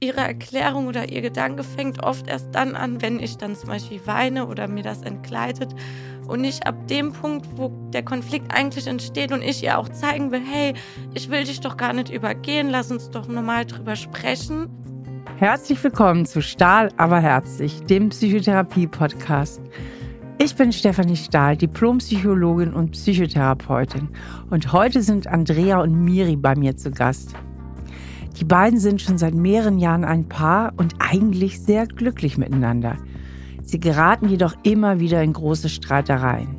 Ihre Erklärung oder ihr Gedanke fängt oft erst dann an, wenn ich dann zum Beispiel weine oder mir das entgleitet und nicht ab dem Punkt, wo der Konflikt eigentlich entsteht und ich ihr auch zeigen will, hey, ich will dich doch gar nicht übergehen, lass uns doch normal drüber sprechen. Herzlich willkommen zu Stahl, aber herzlich, dem Psychotherapie-Podcast. Ich bin Stefanie Stahl, Diplompsychologin und Psychotherapeutin und heute sind Andrea und Miri bei mir zu Gast. Die beiden sind schon seit mehreren Jahren ein Paar und eigentlich sehr glücklich miteinander. Sie geraten jedoch immer wieder in große Streitereien.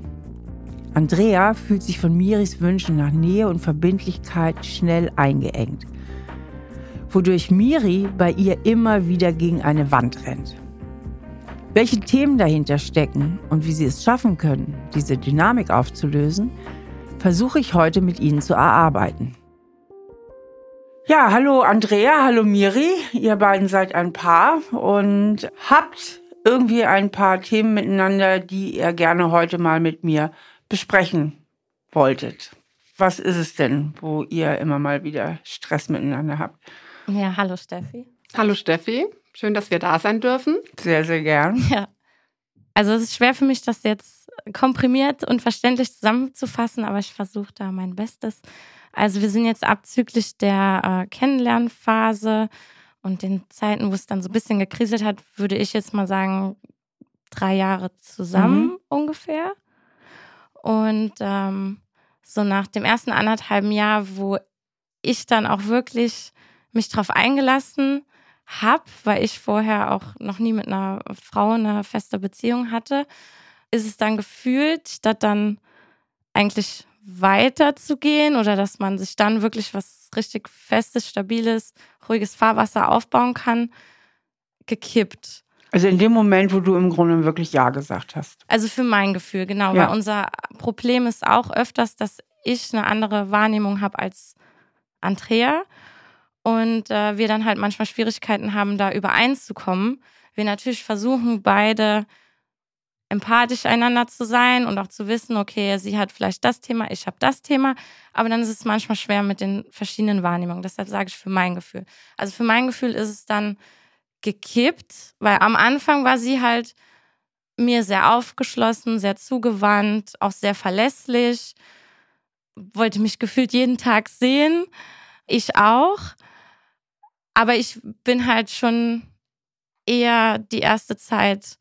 Andrea fühlt sich von Miris Wünschen nach Nähe und Verbindlichkeit schnell eingeengt, wodurch Miri bei ihr immer wieder gegen eine Wand rennt. Welche Themen dahinter stecken und wie sie es schaffen können, diese Dynamik aufzulösen, versuche ich heute mit Ihnen zu erarbeiten. Ja, hallo Andrea, hallo Miri. Ihr beiden seid ein Paar und habt irgendwie ein paar Themen miteinander, die ihr gerne heute mal mit mir besprechen wolltet. Was ist es denn, wo ihr immer mal wieder Stress miteinander habt? Ja, hallo Steffi. Hallo Steffi, schön, dass wir da sein dürfen. Sehr, sehr gern. Ja. Also es ist schwer für mich, das jetzt komprimiert und verständlich zusammenzufassen, aber ich versuche da mein Bestes. Also wir sind jetzt abzüglich der äh, Kennenlernphase und den Zeiten, wo es dann so ein bisschen gekriselt hat, würde ich jetzt mal sagen, drei Jahre zusammen mhm. ungefähr. Und ähm, so nach dem ersten anderthalben Jahr, wo ich dann auch wirklich mich drauf eingelassen habe, weil ich vorher auch noch nie mit einer Frau eine feste Beziehung hatte, ist es dann gefühlt, statt dann eigentlich weiterzugehen oder dass man sich dann wirklich was richtig festes, stabiles, ruhiges Fahrwasser aufbauen kann, gekippt. Also in dem Moment, wo du im Grunde wirklich Ja gesagt hast. Also für mein Gefühl, genau. Ja. Weil unser Problem ist auch öfters, dass ich eine andere Wahrnehmung habe als Andrea und äh, wir dann halt manchmal Schwierigkeiten haben, da übereinzukommen. Wir natürlich versuchen, beide empathisch einander zu sein und auch zu wissen, okay, sie hat vielleicht das Thema, ich habe das Thema, aber dann ist es manchmal schwer mit den verschiedenen Wahrnehmungen. Deshalb sage ich für mein Gefühl. Also für mein Gefühl ist es dann gekippt, weil am Anfang war sie halt mir sehr aufgeschlossen, sehr zugewandt, auch sehr verlässlich, wollte mich gefühlt jeden Tag sehen. Ich auch. Aber ich bin halt schon eher die erste Zeit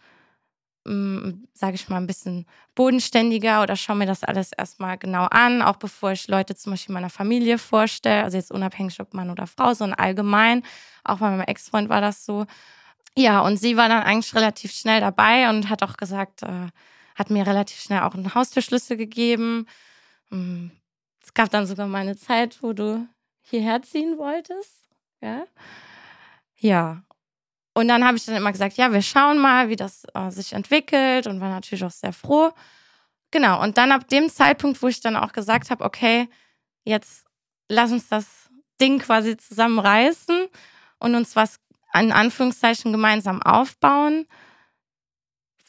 sage ich mal, ein bisschen bodenständiger oder schaue mir das alles erstmal genau an, auch bevor ich Leute zum Beispiel meiner Familie vorstelle, also jetzt unabhängig ob Mann oder Frau, sondern allgemein. Auch bei meinem Ex-Freund war das so. Ja, und sie war dann eigentlich relativ schnell dabei und hat auch gesagt, äh, hat mir relativ schnell auch einen Haustürschlüssel gegeben. Es gab dann sogar mal eine Zeit, wo du hierher ziehen wolltest. Ja. Ja, und dann habe ich dann immer gesagt, ja, wir schauen mal, wie das äh, sich entwickelt und war natürlich auch sehr froh. Genau, und dann ab dem Zeitpunkt, wo ich dann auch gesagt habe, okay, jetzt lass uns das Ding quasi zusammenreißen und uns was in Anführungszeichen gemeinsam aufbauen,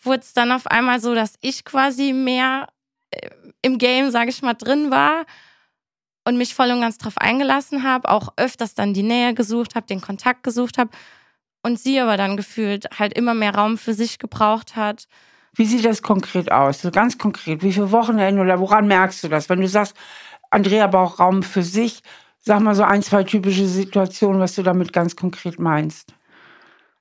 wurde es dann auf einmal so, dass ich quasi mehr äh, im Game, sage ich mal, drin war und mich voll und ganz drauf eingelassen habe, auch öfters dann die Nähe gesucht habe, den Kontakt gesucht habe und sie aber dann gefühlt halt immer mehr Raum für sich gebraucht hat. Wie sieht das konkret aus? So ganz konkret, wie viele Wochenende oder woran merkst du das? Wenn du sagst, Andrea braucht Raum für sich, sag mal so ein, zwei typische Situationen, was du damit ganz konkret meinst.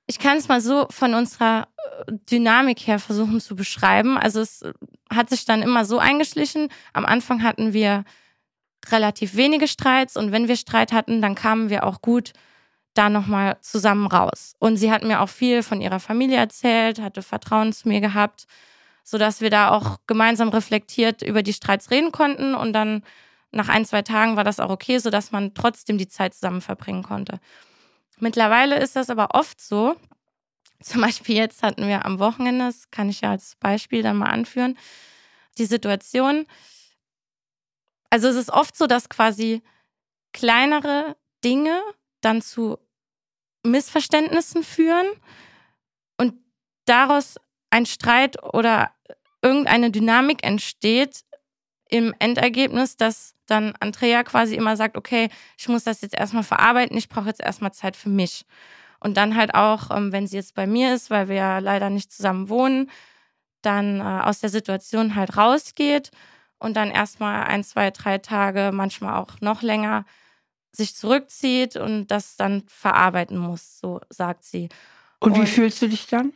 Ich kann es mal so von unserer äh, Dynamik her versuchen zu beschreiben. Also es hat sich dann immer so eingeschlichen. Am Anfang hatten wir relativ wenige Streits und wenn wir Streit hatten, dann kamen wir auch gut da nochmal zusammen raus. Und sie hat mir auch viel von ihrer Familie erzählt, hatte Vertrauen zu mir gehabt, sodass wir da auch gemeinsam reflektiert über die Streits reden konnten. Und dann nach ein, zwei Tagen war das auch okay, sodass man trotzdem die Zeit zusammen verbringen konnte. Mittlerweile ist das aber oft so. Zum Beispiel jetzt hatten wir am Wochenende, das kann ich ja als Beispiel dann mal anführen, die Situation. Also es ist oft so, dass quasi kleinere Dinge dann zu Missverständnissen führen und daraus ein Streit oder irgendeine Dynamik entsteht im Endergebnis, dass dann Andrea quasi immer sagt, okay, ich muss das jetzt erstmal verarbeiten, ich brauche jetzt erstmal Zeit für mich. Und dann halt auch, ähm, wenn sie jetzt bei mir ist, weil wir ja leider nicht zusammen wohnen, dann äh, aus der Situation halt rausgeht und dann erstmal ein, zwei, drei Tage, manchmal auch noch länger, sich zurückzieht und das dann verarbeiten muss, so sagt sie. Und, und wie fühlst du dich dann?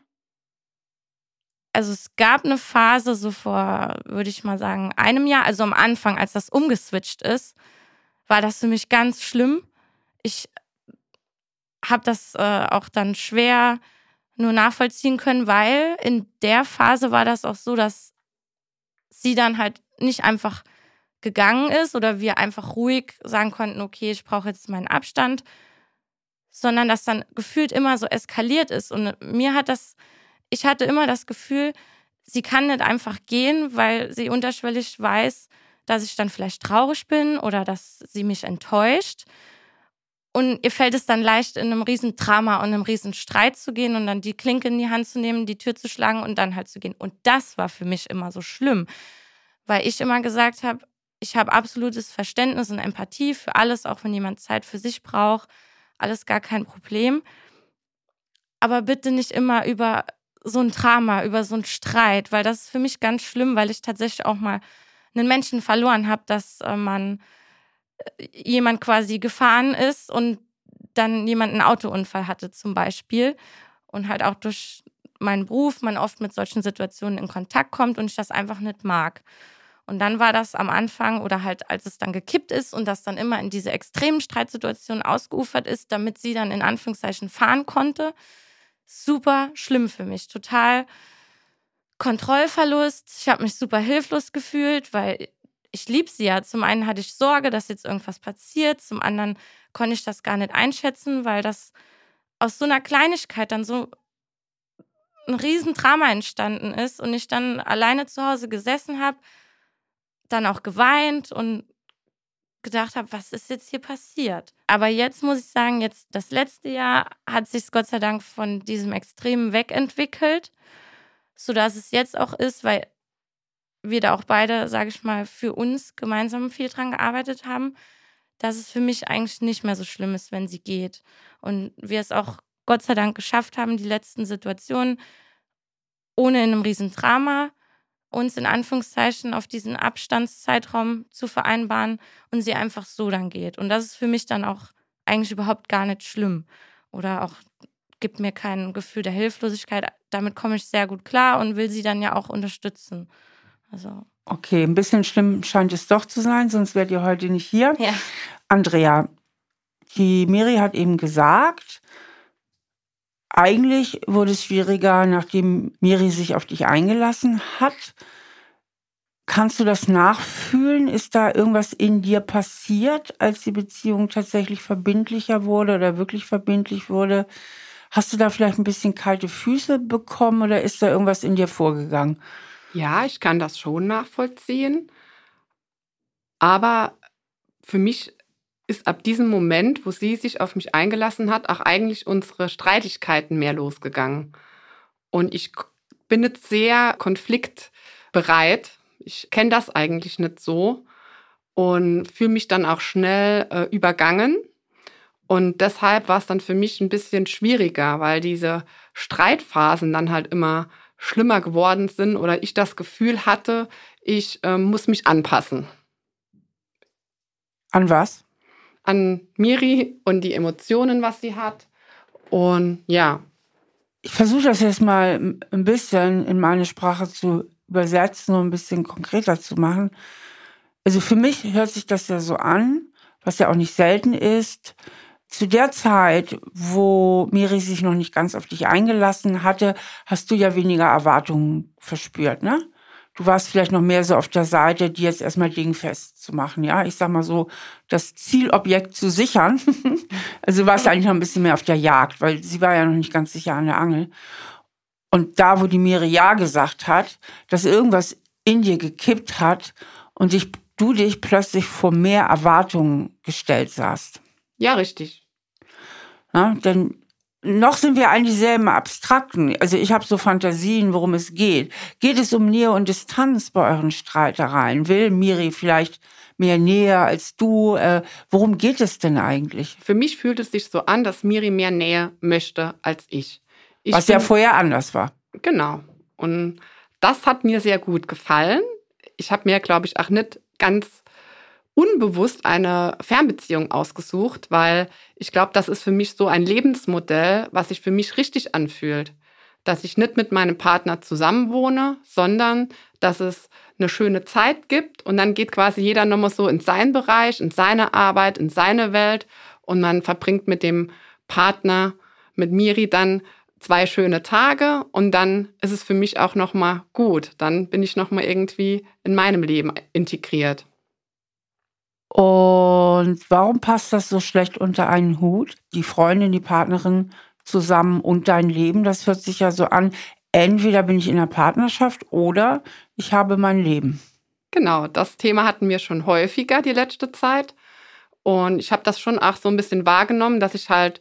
Also es gab eine Phase so vor, würde ich mal sagen, einem Jahr, also am Anfang, als das umgeswitcht ist, war das für mich ganz schlimm. Ich habe das äh, auch dann schwer nur nachvollziehen können, weil in der Phase war das auch so, dass sie dann halt nicht einfach gegangen ist oder wir einfach ruhig sagen konnten, okay, ich brauche jetzt meinen Abstand, sondern dass dann gefühlt immer so eskaliert ist. Und mir hat das, ich hatte immer das Gefühl, sie kann nicht einfach gehen, weil sie unterschwellig weiß, dass ich dann vielleicht traurig bin oder dass sie mich enttäuscht. Und ihr fällt es dann leicht, in einem riesen Drama und einem riesen Streit zu gehen und dann die Klinke in die Hand zu nehmen, die Tür zu schlagen und dann halt zu gehen. Und das war für mich immer so schlimm, weil ich immer gesagt habe, ich habe absolutes Verständnis und Empathie für alles, auch wenn jemand Zeit für sich braucht. Alles gar kein Problem. Aber bitte nicht immer über so ein Drama, über so einen Streit, weil das ist für mich ganz schlimm, weil ich tatsächlich auch mal einen Menschen verloren habe, dass äh, man jemand quasi gefahren ist und dann jemand einen Autounfall hatte zum Beispiel und halt auch durch meinen Beruf man oft mit solchen Situationen in Kontakt kommt und ich das einfach nicht mag. Und dann war das am Anfang oder halt als es dann gekippt ist und das dann immer in diese extremen Streitsituationen ausgeufert ist, damit sie dann in Anführungszeichen fahren konnte, super schlimm für mich. Total Kontrollverlust. Ich habe mich super hilflos gefühlt, weil ich liebe sie ja. Zum einen hatte ich Sorge, dass jetzt irgendwas passiert, zum anderen konnte ich das gar nicht einschätzen, weil das aus so einer Kleinigkeit dann so ein Riesendrama entstanden ist und ich dann alleine zu Hause gesessen habe, dann auch geweint und gedacht habe, was ist jetzt hier passiert? Aber jetzt muss ich sagen, jetzt das letzte Jahr hat sich Gott sei Dank von diesem Extremen wegentwickelt, sodass es jetzt auch ist, weil wir da auch beide, sage ich mal, für uns gemeinsam viel dran gearbeitet haben, dass es für mich eigentlich nicht mehr so schlimm ist, wenn sie geht. Und wir es auch Gott sei Dank geschafft haben, die letzten Situationen ohne in einem riesen Drama uns in Anführungszeichen auf diesen Abstandszeitraum zu vereinbaren und sie einfach so dann geht. Und das ist für mich dann auch eigentlich überhaupt gar nicht schlimm oder auch gibt mir kein Gefühl der Hilflosigkeit. Damit komme ich sehr gut klar und will sie dann ja auch unterstützen. Also. Okay, ein bisschen schlimm scheint es doch zu sein, sonst wärt ihr heute nicht hier. Ja. Andrea, die Miri hat eben gesagt, eigentlich wurde es schwieriger, nachdem Miri sich auf dich eingelassen hat. Kannst du das nachfühlen? Ist da irgendwas in dir passiert, als die Beziehung tatsächlich verbindlicher wurde oder wirklich verbindlich wurde? Hast du da vielleicht ein bisschen kalte Füße bekommen oder ist da irgendwas in dir vorgegangen? Ja, ich kann das schon nachvollziehen. Aber für mich ist ab diesem Moment, wo sie sich auf mich eingelassen hat, auch eigentlich unsere Streitigkeiten mehr losgegangen. Und ich bin jetzt sehr konfliktbereit. Ich kenne das eigentlich nicht so und fühle mich dann auch schnell äh, übergangen. Und deshalb war es dann für mich ein bisschen schwieriger, weil diese Streitphasen dann halt immer schlimmer geworden sind oder ich das Gefühl hatte, ich äh, muss mich anpassen. An was? An Miri und die Emotionen, was sie hat. Und ja. Ich versuche das jetzt mal ein bisschen in meine Sprache zu übersetzen und ein bisschen konkreter zu machen. Also für mich hört sich das ja so an, was ja auch nicht selten ist, zu der Zeit, wo Miri sich noch nicht ganz auf dich eingelassen hatte, hast du ja weniger Erwartungen verspürt, ne? Du warst vielleicht noch mehr so auf der Seite, die jetzt erstmal dingfest zu machen, ja? Ich sag mal so, das Zielobjekt zu sichern. also du warst eigentlich noch ein bisschen mehr auf der Jagd, weil sie war ja noch nicht ganz sicher an der Angel. Und da, wo die Miri Ja gesagt hat, dass irgendwas in dir gekippt hat und dich, du dich plötzlich vor mehr Erwartungen gestellt sahst. Ja, richtig. Ja, denn noch sind wir eigentlich sehr im Abstrakten. Also ich habe so Fantasien, worum es geht. Geht es um Nähe und Distanz bei euren Streitereien? Will Miri vielleicht mehr Nähe als du. Äh, worum geht es denn eigentlich? Für mich fühlt es sich so an, dass Miri mehr Nähe möchte als ich. ich Was ja vorher anders war. Genau. Und das hat mir sehr gut gefallen. Ich habe mir, glaube ich, auch nicht ganz unbewusst eine Fernbeziehung ausgesucht, weil ich glaube, das ist für mich so ein Lebensmodell, was sich für mich richtig anfühlt. Dass ich nicht mit meinem Partner zusammenwohne, sondern dass es eine schöne Zeit gibt und dann geht quasi jeder nochmal so in seinen Bereich, in seine Arbeit, in seine Welt und man verbringt mit dem Partner, mit Miri dann zwei schöne Tage und dann ist es für mich auch nochmal gut. Dann bin ich nochmal irgendwie in meinem Leben integriert. Und warum passt das so schlecht unter einen Hut? Die Freundin, die Partnerin zusammen und dein Leben, das hört sich ja so an. Entweder bin ich in einer Partnerschaft oder ich habe mein Leben. Genau, das Thema hatten wir schon häufiger die letzte Zeit. Und ich habe das schon auch so ein bisschen wahrgenommen, dass ich halt,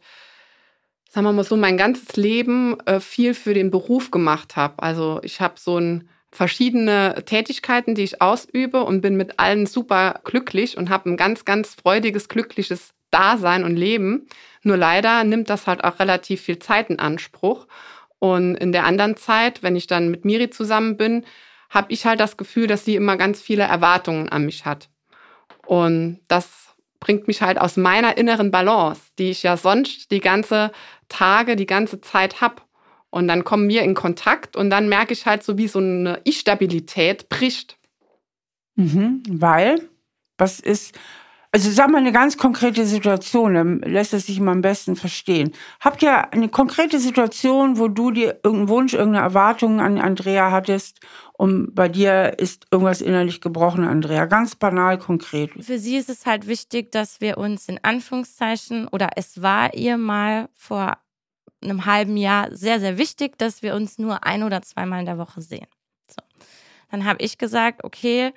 sagen wir mal so, mein ganzes Leben äh, viel für den Beruf gemacht habe. Also ich habe so ein verschiedene Tätigkeiten, die ich ausübe und bin mit allen super glücklich und habe ein ganz, ganz freudiges, glückliches Dasein und Leben. Nur leider nimmt das halt auch relativ viel Zeit in Anspruch. Und in der anderen Zeit, wenn ich dann mit Miri zusammen bin, habe ich halt das Gefühl, dass sie immer ganz viele Erwartungen an mich hat. Und das bringt mich halt aus meiner inneren Balance, die ich ja sonst die ganze Tage, die ganze Zeit habe. Und dann kommen wir in Kontakt und dann merke ich halt so, wie so eine Ich-Stabilität bricht. Mhm, weil, was ist, also sag mal eine ganz konkrete Situation, dann lässt es sich immer am besten verstehen. Habt ihr eine konkrete Situation, wo du dir irgendeinen Wunsch, irgendeine Erwartung an Andrea hattest und bei dir ist irgendwas innerlich gebrochen, Andrea? Ganz banal, konkret. Für sie ist es halt wichtig, dass wir uns in Anführungszeichen oder es war ihr mal vor einem halben Jahr sehr, sehr wichtig, dass wir uns nur ein oder zweimal in der Woche sehen. So. Dann habe ich gesagt, okay,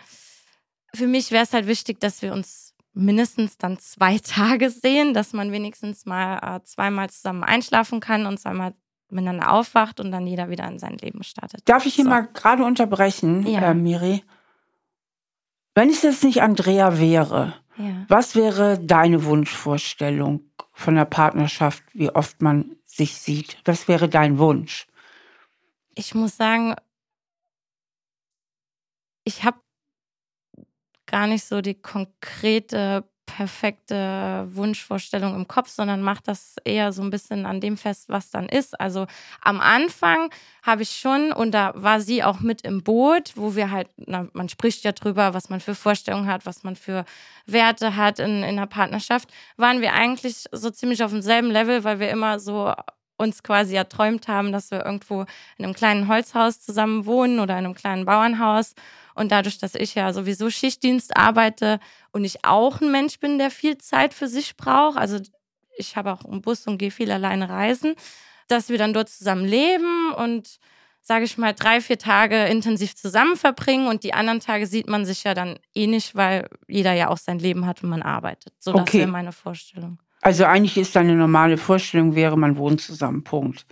für mich wäre es halt wichtig, dass wir uns mindestens dann zwei Tage sehen, dass man wenigstens mal äh, zweimal zusammen einschlafen kann und zweimal miteinander aufwacht und dann jeder wieder in sein Leben startet. Darf ich hier so. mal gerade unterbrechen, ja. äh, Miri? Wenn es jetzt nicht Andrea wäre, ja. was wäre deine Wunschvorstellung von der Partnerschaft, wie oft man sich sieht? Was wäre dein Wunsch? Ich muss sagen, ich habe gar nicht so die konkrete, perfekte Wunschvorstellung im Kopf, sondern mache das eher so ein bisschen an dem fest, was dann ist. Also am Anfang habe ich schon, und da war sie auch mit im Boot, wo wir halt, na, man spricht ja drüber, was man für Vorstellungen hat, was man für Werte hat in, in einer Partnerschaft, waren wir eigentlich so ziemlich auf demselben Level, weil wir immer so uns quasi erträumt haben, dass wir irgendwo in einem kleinen Holzhaus zusammen wohnen oder in einem kleinen Bauernhaus. Und dadurch, dass ich ja sowieso Schichtdienst arbeite und ich auch ein Mensch bin, der viel Zeit für sich braucht, also ich habe auch einen Bus und gehe viel alleine reisen, dass wir dann dort zusammen leben und sage ich mal, drei, vier Tage intensiv zusammen verbringen und die anderen Tage sieht man sich ja dann eh nicht, weil jeder ja auch sein Leben hat, wenn man arbeitet. So, das okay. wäre meine Vorstellung. Also eigentlich ist deine normale Vorstellung wäre, man wohnt zusammen, Punkt.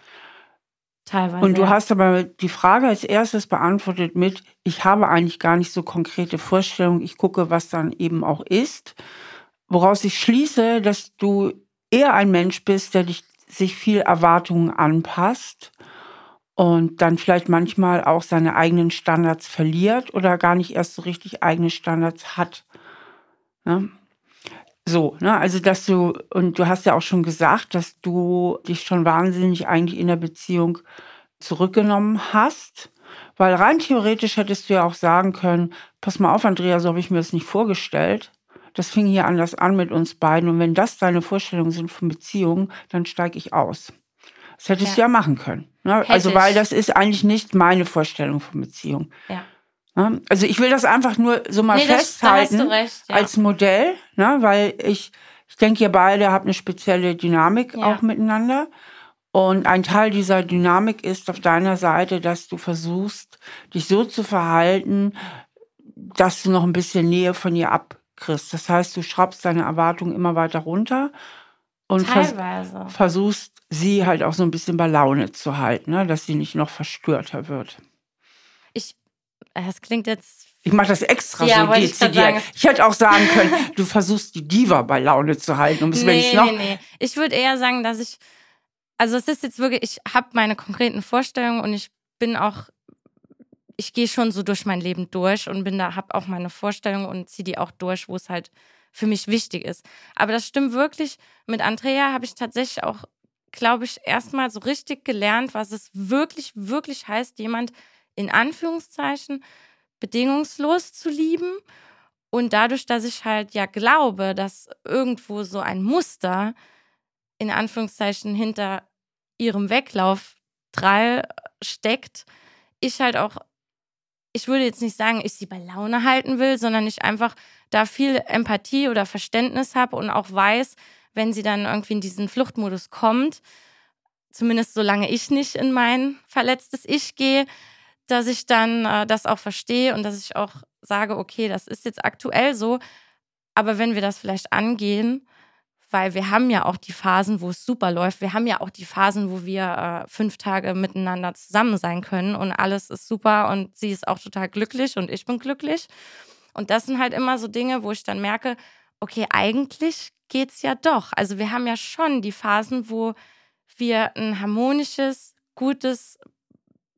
Teilweise. Und du hast aber die Frage als erstes beantwortet mit, ich habe eigentlich gar nicht so konkrete Vorstellungen, ich gucke, was dann eben auch ist. Woraus ich schließe, dass du eher ein Mensch bist, der dich, sich viel Erwartungen anpasst und dann vielleicht manchmal auch seine eigenen Standards verliert oder gar nicht erst so richtig eigene Standards hat. Ja? So, ne, also dass du, und du hast ja auch schon gesagt, dass du dich schon wahnsinnig eigentlich in der Beziehung zurückgenommen hast. Weil rein theoretisch hättest du ja auch sagen können, pass mal auf, Andrea, so habe ich mir das nicht vorgestellt. Das fing hier anders an mit uns beiden. Und wenn das deine Vorstellungen sind von Beziehungen, dann steige ich aus. Das hättest ja. du ja machen können. Ne? Also, weil das ist eigentlich nicht meine Vorstellung von Beziehung. Ja. Ne? Also ich will das einfach nur so mal nee, festhalten das, recht, ja. als Modell, ne? weil ich, ich denke, ihr beide habt eine spezielle Dynamik ja. auch miteinander. Und ein Teil dieser Dynamik ist auf deiner Seite, dass du versuchst, dich so zu verhalten, dass du noch ein bisschen Nähe von ihr abkriegst. Das heißt, du schraubst deine Erwartungen immer weiter runter und vers versuchst, sie halt auch so ein bisschen bei Laune zu halten, ne? dass sie nicht noch verstörter wird. Es klingt jetzt Ich mache das extra ja, so dezidiert. Ich, ich, hätte auch sagen können, du versuchst die Diva bei Laune zu halten. Und nee, noch nee, nee. Ich würde eher sagen, dass ich, also es ist jetzt wirklich, ich habe meine konkreten Vorstellungen und ich bin auch, ich gehe schon so durch mein Leben durch und bin da, habe auch meine Vorstellungen und ziehe die auch durch, wo es halt für mich wichtig ist. Aber das stimmt wirklich. Mit Andrea habe ich tatsächlich auch, glaube ich, erstmal so richtig gelernt, was es wirklich, wirklich heißt, jemand in Anführungszeichen bedingungslos zu lieben. Und dadurch, dass ich halt ja glaube, dass irgendwo so ein Muster in Anführungszeichen hinter ihrem Weglauf drei steckt, ich halt auch, ich würde jetzt nicht sagen, ich sie bei Laune halten will, sondern ich einfach da viel Empathie oder Verständnis habe und auch weiß, wenn sie dann irgendwie in diesen Fluchtmodus kommt, zumindest solange ich nicht in mein verletztes Ich gehe, dass ich dann äh, das auch verstehe und dass ich auch sage, okay, das ist jetzt aktuell so, aber wenn wir das vielleicht angehen, weil wir haben ja auch die Phasen, wo es super läuft, wir haben ja auch die Phasen, wo wir äh, fünf Tage miteinander zusammen sein können und alles ist super und sie ist auch total glücklich und ich bin glücklich. Und das sind halt immer so Dinge, wo ich dann merke, okay, eigentlich geht's ja doch. Also wir haben ja schon die Phasen, wo wir ein harmonisches, gutes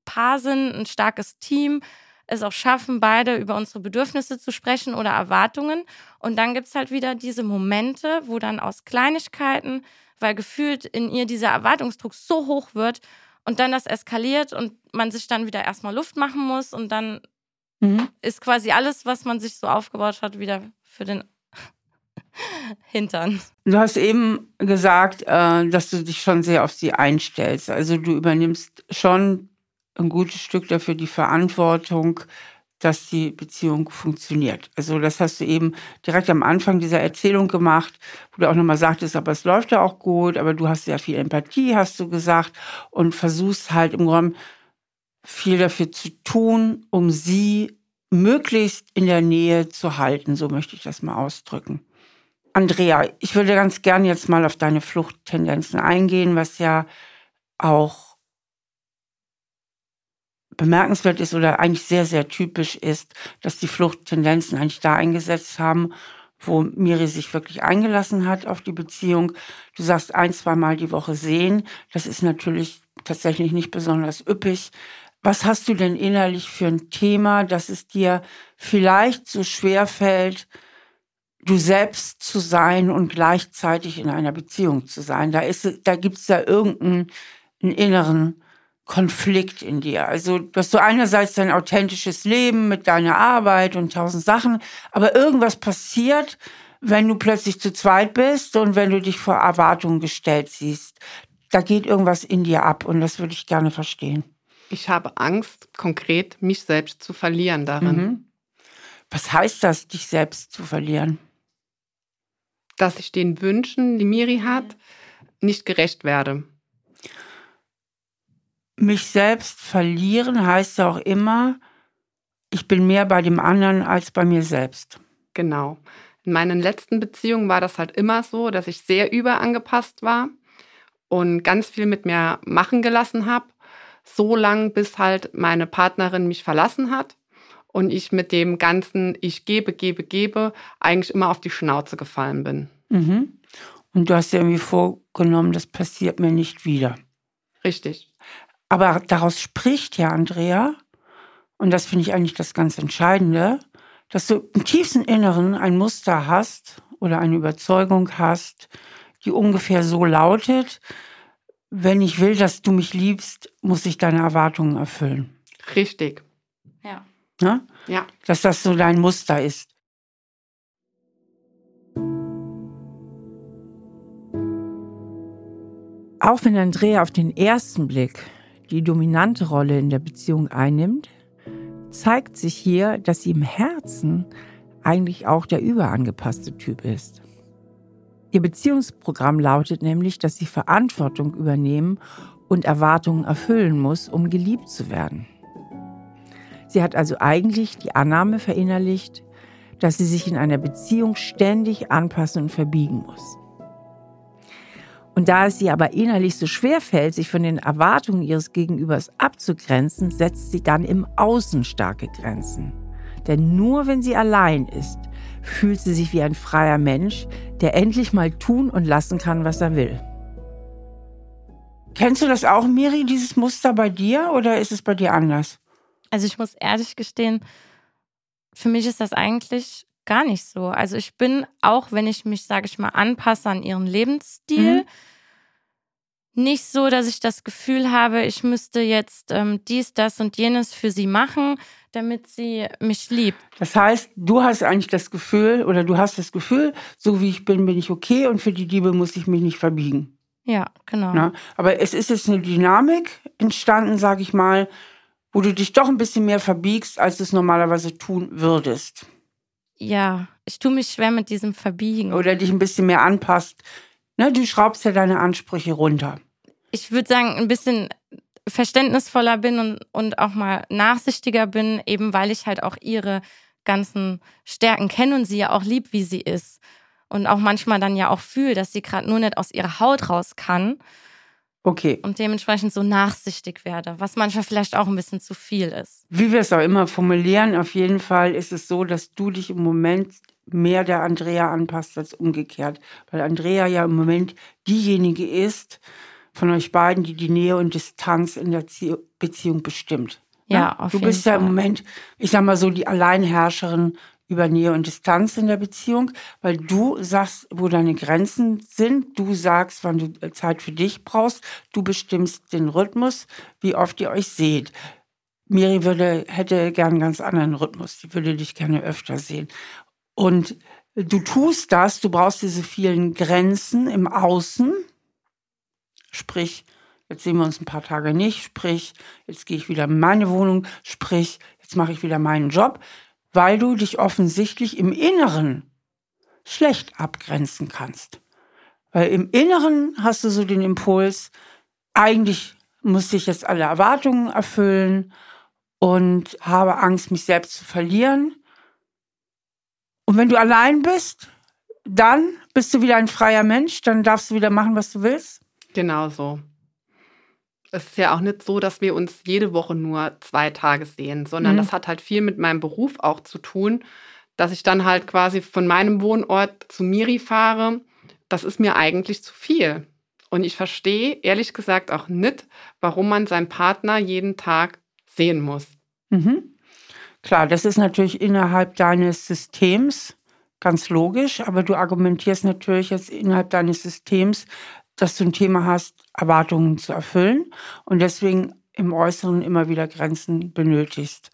Paar sind, ein starkes Team, es auch schaffen, beide über unsere Bedürfnisse zu sprechen oder Erwartungen. Und dann gibt es halt wieder diese Momente, wo dann aus Kleinigkeiten, weil gefühlt in ihr dieser Erwartungsdruck so hoch wird und dann das eskaliert und man sich dann wieder erstmal Luft machen muss und dann mhm. ist quasi alles, was man sich so aufgebaut hat, wieder für den Hintern. Du hast eben gesagt, äh, dass du dich schon sehr auf sie einstellst. Also du übernimmst schon ein gutes Stück dafür die Verantwortung, dass die Beziehung funktioniert. Also das hast du eben direkt am Anfang dieser Erzählung gemacht, wo du auch nochmal sagtest, aber es läuft ja auch gut, aber du hast sehr viel Empathie, hast du gesagt, und versuchst halt im Grunde viel dafür zu tun, um sie möglichst in der Nähe zu halten. So möchte ich das mal ausdrücken. Andrea, ich würde ganz gerne jetzt mal auf deine Fluchttendenzen eingehen, was ja auch bemerkenswert ist oder eigentlich sehr, sehr typisch ist, dass die Fluchttendenzen eigentlich da eingesetzt haben, wo Miri sich wirklich eingelassen hat auf die Beziehung. Du sagst ein, zwei Mal die Woche sehen. Das ist natürlich tatsächlich nicht besonders üppig. Was hast du denn innerlich für ein Thema, dass es dir vielleicht so schwer fällt, du selbst zu sein und gleichzeitig in einer Beziehung zu sein? Da ist, da gibt's ja irgendeinen inneren Konflikt in dir. Also, dass du einerseits dein authentisches Leben mit deiner Arbeit und tausend Sachen, aber irgendwas passiert, wenn du plötzlich zu zweit bist und wenn du dich vor Erwartungen gestellt siehst. Da geht irgendwas in dir ab und das würde ich gerne verstehen. Ich habe Angst, konkret mich selbst zu verlieren darin. Mhm. Was heißt das, dich selbst zu verlieren? Dass ich den Wünschen, die Miri hat, nicht gerecht werde mich selbst verlieren heißt auch immer, ich bin mehr bei dem anderen als bei mir selbst. Genau. In meinen letzten Beziehungen war das halt immer so, dass ich sehr überangepasst war und ganz viel mit mir machen gelassen habe, so lang bis halt meine Partnerin mich verlassen hat und ich mit dem ganzen ich gebe, gebe, gebe eigentlich immer auf die Schnauze gefallen bin. Mhm. Und du hast dir irgendwie vorgenommen, das passiert mir nicht wieder. Richtig. Aber daraus spricht ja Andrea, und das finde ich eigentlich das ganz Entscheidende, dass du im tiefsten Inneren ein Muster hast oder eine Überzeugung hast, die ungefähr so lautet, wenn ich will, dass du mich liebst, muss ich deine Erwartungen erfüllen. Richtig. Ja. Ne? Ja. Dass das so dein Muster ist. Auch wenn Andrea auf den ersten Blick die dominante Rolle in der Beziehung einnimmt, zeigt sich hier, dass sie im Herzen eigentlich auch der überangepasste Typ ist. Ihr Beziehungsprogramm lautet nämlich, dass sie Verantwortung übernehmen und Erwartungen erfüllen muss, um geliebt zu werden. Sie hat also eigentlich die Annahme verinnerlicht, dass sie sich in einer Beziehung ständig anpassen und verbiegen muss. Und da es ihr aber innerlich so schwer fällt, sich von den Erwartungen ihres Gegenübers abzugrenzen, setzt sie dann im Außen starke Grenzen. Denn nur wenn sie allein ist, fühlt sie sich wie ein freier Mensch, der endlich mal tun und lassen kann, was er will. Kennst du das auch, Miri, dieses Muster bei dir oder ist es bei dir anders? Also ich muss ehrlich gestehen, für mich ist das eigentlich gar nicht so. Also ich bin, auch wenn ich mich, sage ich mal, anpasse an ihren Lebensstil, mhm. nicht so, dass ich das Gefühl habe, ich müsste jetzt ähm, dies, das und jenes für sie machen, damit sie mich liebt. Das heißt, du hast eigentlich das Gefühl oder du hast das Gefühl, so wie ich bin, bin ich okay und für die Liebe muss ich mich nicht verbiegen. Ja, genau. Na, aber es ist jetzt eine Dynamik entstanden, sage ich mal, wo du dich doch ein bisschen mehr verbiegst, als du es normalerweise tun würdest ja, ich tue mich schwer mit diesem Verbiegen. Oder dich ein bisschen mehr anpasst. Ne, du schraubst ja deine Ansprüche runter. Ich würde sagen, ein bisschen verständnisvoller bin und, und auch mal nachsichtiger bin, eben weil ich halt auch ihre ganzen Stärken kenne und sie ja auch lieb, wie sie ist. Und auch manchmal dann ja auch fühle, dass sie gerade nur nicht aus ihrer Haut raus kann. Okay. Und dementsprechend so nachsichtig werde, was manchmal vielleicht auch ein bisschen zu viel ist. Wie wir es auch immer formulieren, auf jeden Fall ist es so, dass du dich im Moment mehr der Andrea anpasst als umgekehrt. Weil Andrea ja im Moment diejenige ist von euch beiden, die die Nähe und Distanz in der Beziehung bestimmt. Ja, auf Du bist Fall. ja im Moment, ich sag mal so, die Alleinherrscherin über Nähe und Distanz in der Beziehung, weil du sagst, wo deine Grenzen sind, du sagst, wann du Zeit für dich brauchst, du bestimmst den Rhythmus, wie oft ihr euch seht. Miri würde, hätte gern einen ganz anderen Rhythmus, die würde dich gerne öfter sehen. Und du tust das, du brauchst diese vielen Grenzen im Außen, sprich, jetzt sehen wir uns ein paar Tage nicht, sprich, jetzt gehe ich wieder in meine Wohnung, sprich, jetzt mache ich wieder meinen Job weil du dich offensichtlich im Inneren schlecht abgrenzen kannst. Weil im Inneren hast du so den Impuls, eigentlich muss ich jetzt alle Erwartungen erfüllen und habe Angst, mich selbst zu verlieren. Und wenn du allein bist, dann bist du wieder ein freier Mensch, dann darfst du wieder machen, was du willst. Genau so es ist ja auch nicht so, dass wir uns jede Woche nur zwei Tage sehen, sondern mhm. das hat halt viel mit meinem Beruf auch zu tun, dass ich dann halt quasi von meinem Wohnort zu Miri fahre. Das ist mir eigentlich zu viel. Und ich verstehe ehrlich gesagt auch nicht, warum man seinen Partner jeden Tag sehen muss. Mhm. Klar, das ist natürlich innerhalb deines Systems ganz logisch, aber du argumentierst natürlich jetzt innerhalb deines Systems, dass du ein Thema hast, Erwartungen zu erfüllen und deswegen im Äußeren immer wieder Grenzen benötigst.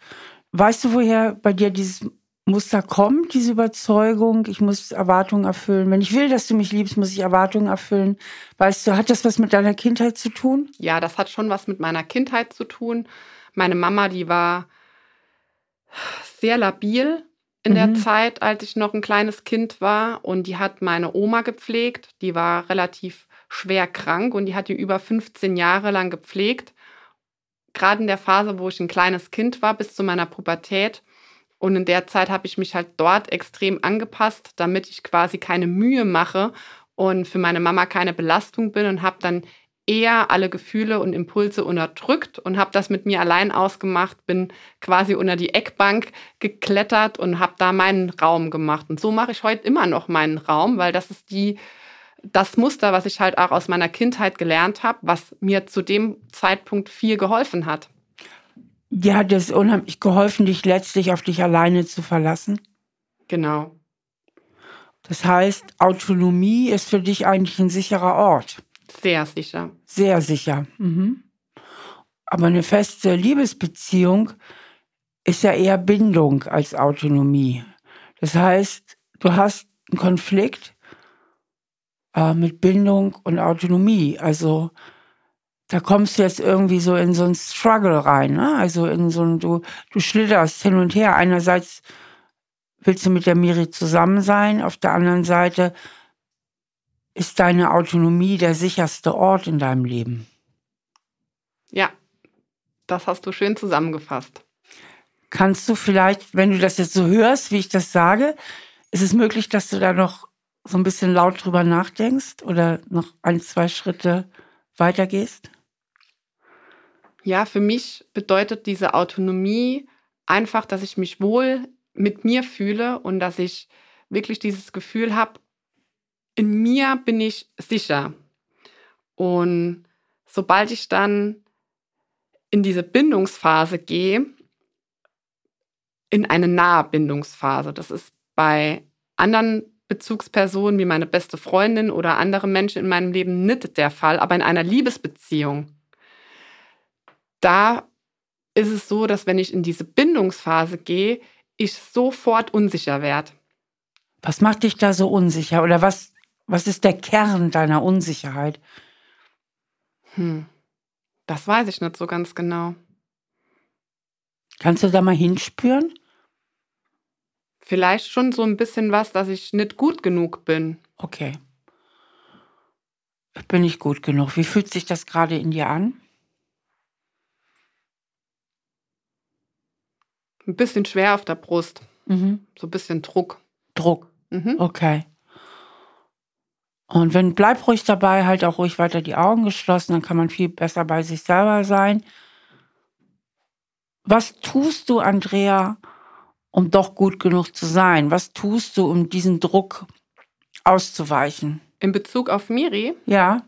Weißt du, woher bei dir dieses Muster kommt, diese Überzeugung, ich muss Erwartungen erfüllen. Wenn ich will, dass du mich liebst, muss ich Erwartungen erfüllen. Weißt du, hat das was mit deiner Kindheit zu tun? Ja, das hat schon was mit meiner Kindheit zu tun. Meine Mama, die war sehr labil in mhm. der Zeit, als ich noch ein kleines Kind war. Und die hat meine Oma gepflegt. Die war relativ schwer krank und die hat die über 15 Jahre lang gepflegt. Gerade in der Phase, wo ich ein kleines Kind war, bis zu meiner Pubertät. Und in der Zeit habe ich mich halt dort extrem angepasst, damit ich quasi keine Mühe mache und für meine Mama keine Belastung bin und habe dann eher alle Gefühle und Impulse unterdrückt und habe das mit mir allein ausgemacht, bin quasi unter die Eckbank geklettert und habe da meinen Raum gemacht. Und so mache ich heute immer noch meinen Raum, weil das ist die das Muster, was ich halt auch aus meiner Kindheit gelernt habe, was mir zu dem Zeitpunkt viel geholfen hat. Dir hat es unheimlich geholfen, dich letztlich auf dich alleine zu verlassen? Genau. Das heißt, Autonomie ist für dich eigentlich ein sicherer Ort. Sehr sicher. Sehr sicher. Mhm. Aber eine feste Liebesbeziehung ist ja eher Bindung als Autonomie. Das heißt, du hast einen Konflikt äh, mit Bindung und Autonomie. Also da kommst du jetzt irgendwie so in so einen Struggle rein, ne? Also in so ein, du, du schlitterst hin und her. Einerseits willst du mit der Miri zusammen sein, auf der anderen Seite ist deine Autonomie der sicherste Ort in deinem Leben. Ja, das hast du schön zusammengefasst. Kannst du vielleicht, wenn du das jetzt so hörst, wie ich das sage, ist es möglich, dass du da noch so ein bisschen laut drüber nachdenkst oder noch ein, zwei Schritte weitergehst? Ja, für mich bedeutet diese Autonomie einfach, dass ich mich wohl mit mir fühle und dass ich wirklich dieses Gefühl habe, in mir bin ich sicher. Und sobald ich dann in diese Bindungsphase gehe, in eine nahe Bindungsphase, das ist bei anderen Bezugspersonen wie meine beste Freundin oder andere Menschen in meinem Leben nicht der Fall, aber in einer Liebesbeziehung, da ist es so, dass wenn ich in diese Bindungsphase gehe, ich sofort unsicher werde. Was macht dich da so unsicher oder was, was ist der Kern deiner Unsicherheit? Hm, das weiß ich nicht so ganz genau. Kannst du da mal hinspüren? Vielleicht schon so ein bisschen was, dass ich nicht gut genug bin. Okay. Ich bin nicht gut genug. Wie fühlt sich das gerade in dir an? Ein bisschen schwer auf der Brust. Mhm. So ein bisschen Druck. Druck. Mhm. Okay. Und wenn bleib ruhig dabei, halt auch ruhig weiter die Augen geschlossen, dann kann man viel besser bei sich selber sein. Was tust du, Andrea, um doch gut genug zu sein? Was tust du, um diesen Druck auszuweichen? In Bezug auf Miri? Ja.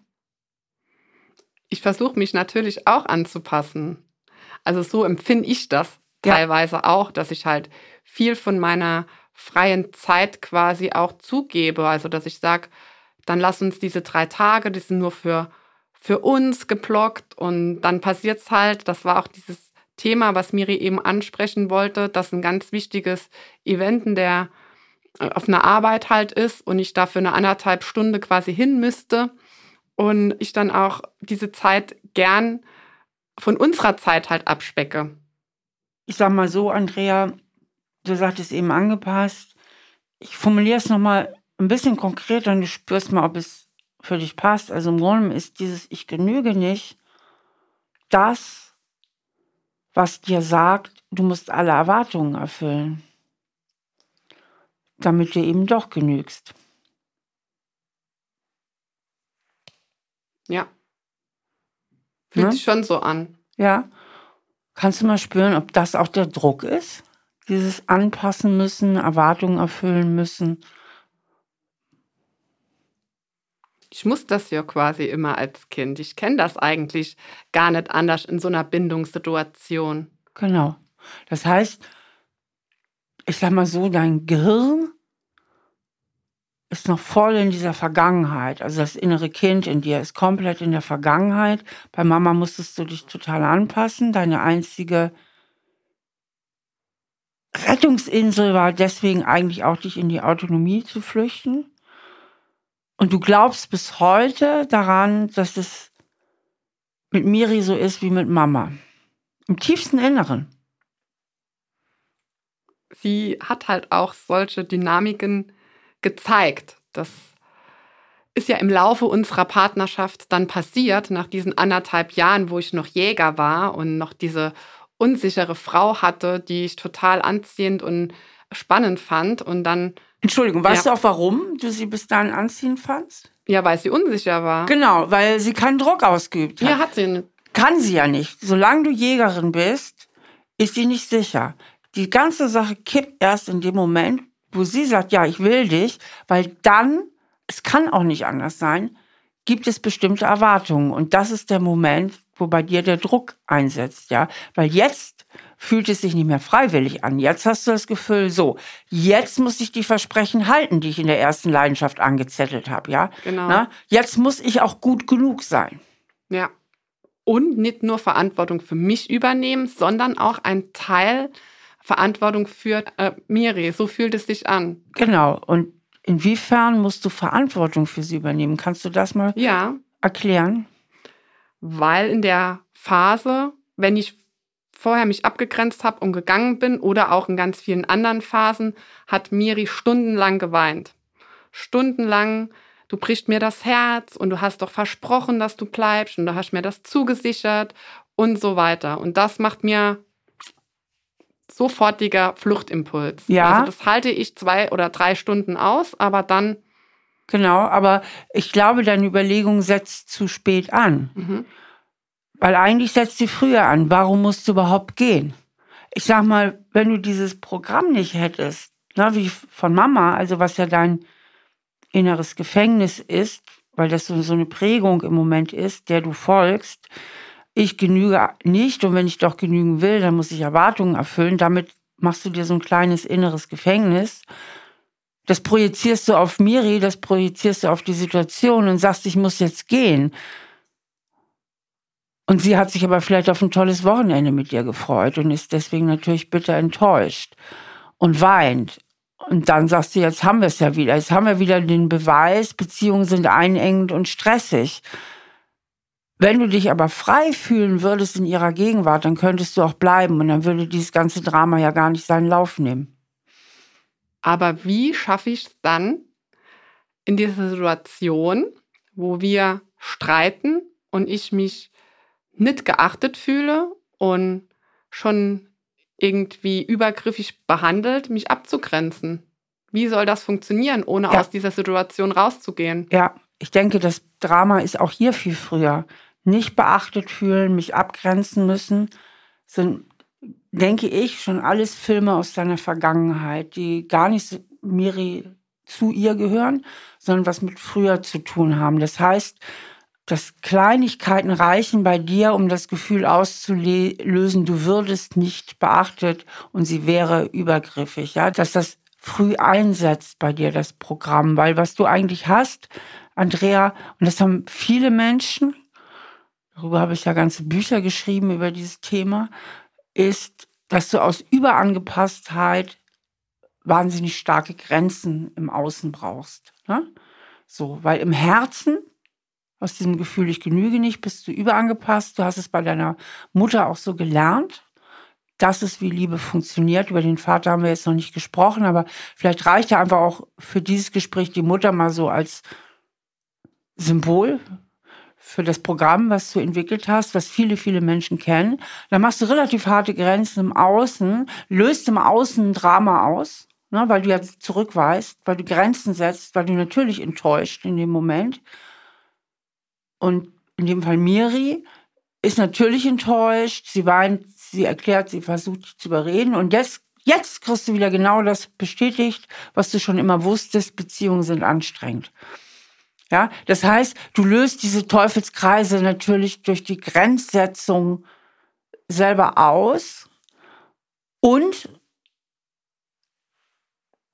Ich versuche mich natürlich auch anzupassen. Also so empfinde ich das ja. teilweise auch, dass ich halt viel von meiner freien Zeit quasi auch zugebe. Also dass ich sage, dann lass uns diese drei Tage, die sind nur für, für uns geblockt und dann passiert es halt, das war auch dieses Thema, was Miri eben ansprechen wollte, dass ein ganz wichtiges Event in der äh, auf einer Arbeit halt ist und ich dafür eine anderthalb Stunde quasi hin müsste und ich dann auch diese Zeit gern von unserer Zeit halt abspecke. Ich sag mal so, Andrea, du sagtest eben angepasst. Ich formuliere es nochmal ein bisschen konkreter und du spürst mal, ob es für dich passt. Also im Grunde ist dieses Ich genüge nicht das, was dir sagt, du musst alle Erwartungen erfüllen, damit du eben doch genügst. Ja. Fühlt ja? sich schon so an. Ja. Kannst du mal spüren, ob das auch der Druck ist? Dieses Anpassen müssen, Erwartungen erfüllen müssen. Ich muss das ja quasi immer als Kind. Ich kenne das eigentlich gar nicht anders in so einer Bindungssituation. Genau. Das heißt, ich sag mal so, dein Gehirn ist noch voll in dieser Vergangenheit. Also das innere Kind in dir ist komplett in der Vergangenheit. Bei Mama musstest du dich total anpassen. Deine einzige Rettungsinsel war deswegen eigentlich auch, dich in die Autonomie zu flüchten. Und du glaubst bis heute daran, dass es mit Miri so ist wie mit Mama. Im tiefsten Inneren. Sie hat halt auch solche Dynamiken gezeigt. Das ist ja im Laufe unserer Partnerschaft dann passiert, nach diesen anderthalb Jahren, wo ich noch Jäger war und noch diese unsichere Frau hatte, die ich total anziehend und spannend fand. Und dann Entschuldigung, weißt ja. du auch, warum du sie bis dahin anziehen fandst? Ja, weil sie unsicher war. Genau, weil sie keinen Druck ausgeübt hat. Ja, hat sie nicht. Kann sie ja nicht. Solange du Jägerin bist, ist sie nicht sicher. Die ganze Sache kippt erst in dem Moment, wo sie sagt, ja, ich will dich, weil dann, es kann auch nicht anders sein, gibt es bestimmte Erwartungen. Und das ist der Moment, wo bei dir der Druck einsetzt, ja. Weil jetzt fühlt es sich nicht mehr freiwillig an. Jetzt hast du das Gefühl, so, jetzt muss ich die Versprechen halten, die ich in der ersten Leidenschaft angezettelt habe, ja. Genau. Na, jetzt muss ich auch gut genug sein. Ja. Und nicht nur Verantwortung für mich übernehmen, sondern auch ein Teil Verantwortung für äh, Miri. So fühlt es sich an. Genau. Und inwiefern musst du Verantwortung für sie übernehmen? Kannst du das mal ja. erklären? Weil in der Phase, wenn ich vorher mich abgegrenzt habe und gegangen bin oder auch in ganz vielen anderen Phasen, hat Miri stundenlang geweint. Stundenlang, du brichst mir das Herz und du hast doch versprochen, dass du bleibst und du hast mir das zugesichert und so weiter. Und das macht mir sofortiger Fluchtimpuls. Ja. Also das halte ich zwei oder drei Stunden aus, aber dann. Genau, aber ich glaube, deine Überlegung setzt zu spät an. Mhm. Weil eigentlich setzt sie früher an. Warum musst du überhaupt gehen? ich sag mal, wenn du dieses Programm nicht hättest, na, wie von Mama, also was ja dein inneres Gefängnis ist, weil das so, so eine Prägung im Moment ist, der du folgst, ich genüge nicht und wenn ich doch genügen will, dann muss ich Erwartungen erfüllen. Damit machst du dir so ein kleines inneres Gefängnis. Das projizierst du auf Miri, das projizierst du auf die Situation und sagst, ich muss jetzt gehen. Und sie hat sich aber vielleicht auf ein tolles Wochenende mit dir gefreut und ist deswegen natürlich bitter enttäuscht und weint. Und dann sagst du, jetzt haben wir es ja wieder. Jetzt haben wir wieder den Beweis, Beziehungen sind einengend und stressig. Wenn du dich aber frei fühlen würdest in ihrer Gegenwart, dann könntest du auch bleiben und dann würde dieses ganze Drama ja gar nicht seinen Lauf nehmen. Aber wie schaffe ich es dann in dieser Situation, wo wir streiten und ich mich nicht geachtet fühle und schon irgendwie übergriffig behandelt, mich abzugrenzen? Wie soll das funktionieren, ohne ja. aus dieser Situation rauszugehen? Ja, ich denke, das Drama ist auch hier viel früher nicht beachtet fühlen, mich abgrenzen müssen, sind, denke ich, schon alles Filme aus seiner Vergangenheit, die gar nicht Miri zu ihr gehören, sondern was mit früher zu tun haben. Das heißt, dass Kleinigkeiten reichen bei dir, um das Gefühl auszulösen, du würdest nicht beachtet und sie wäre übergriffig. Ja, dass das früh einsetzt bei dir, das Programm, weil was du eigentlich hast, Andrea, und das haben viele Menschen, darüber habe ich ja ganze Bücher geschrieben über dieses Thema, ist, dass du aus Überangepasstheit wahnsinnig starke Grenzen im Außen brauchst. Ne? So, weil im Herzen, aus diesem Gefühl, ich genüge nicht, bist du überangepasst. Du hast es bei deiner Mutter auch so gelernt. Das ist, wie Liebe funktioniert. Über den Vater haben wir jetzt noch nicht gesprochen, aber vielleicht reicht ja einfach auch für dieses Gespräch die Mutter mal so als Symbol für das Programm, was du entwickelt hast, was viele, viele Menschen kennen. Da machst du relativ harte Grenzen im Außen, löst im Außen ein Drama aus, ne, weil du ja zurückweist, weil du Grenzen setzt, weil du natürlich enttäuscht in dem Moment. Und in dem Fall Miri ist natürlich enttäuscht, sie weint, sie erklärt, sie versucht dich zu überreden. Und jetzt Jetzt kriegst du wieder genau das bestätigt, was du schon immer wusstest, Beziehungen sind anstrengend. Ja, das heißt, du löst diese Teufelskreise natürlich durch die Grenzsetzung selber aus. Und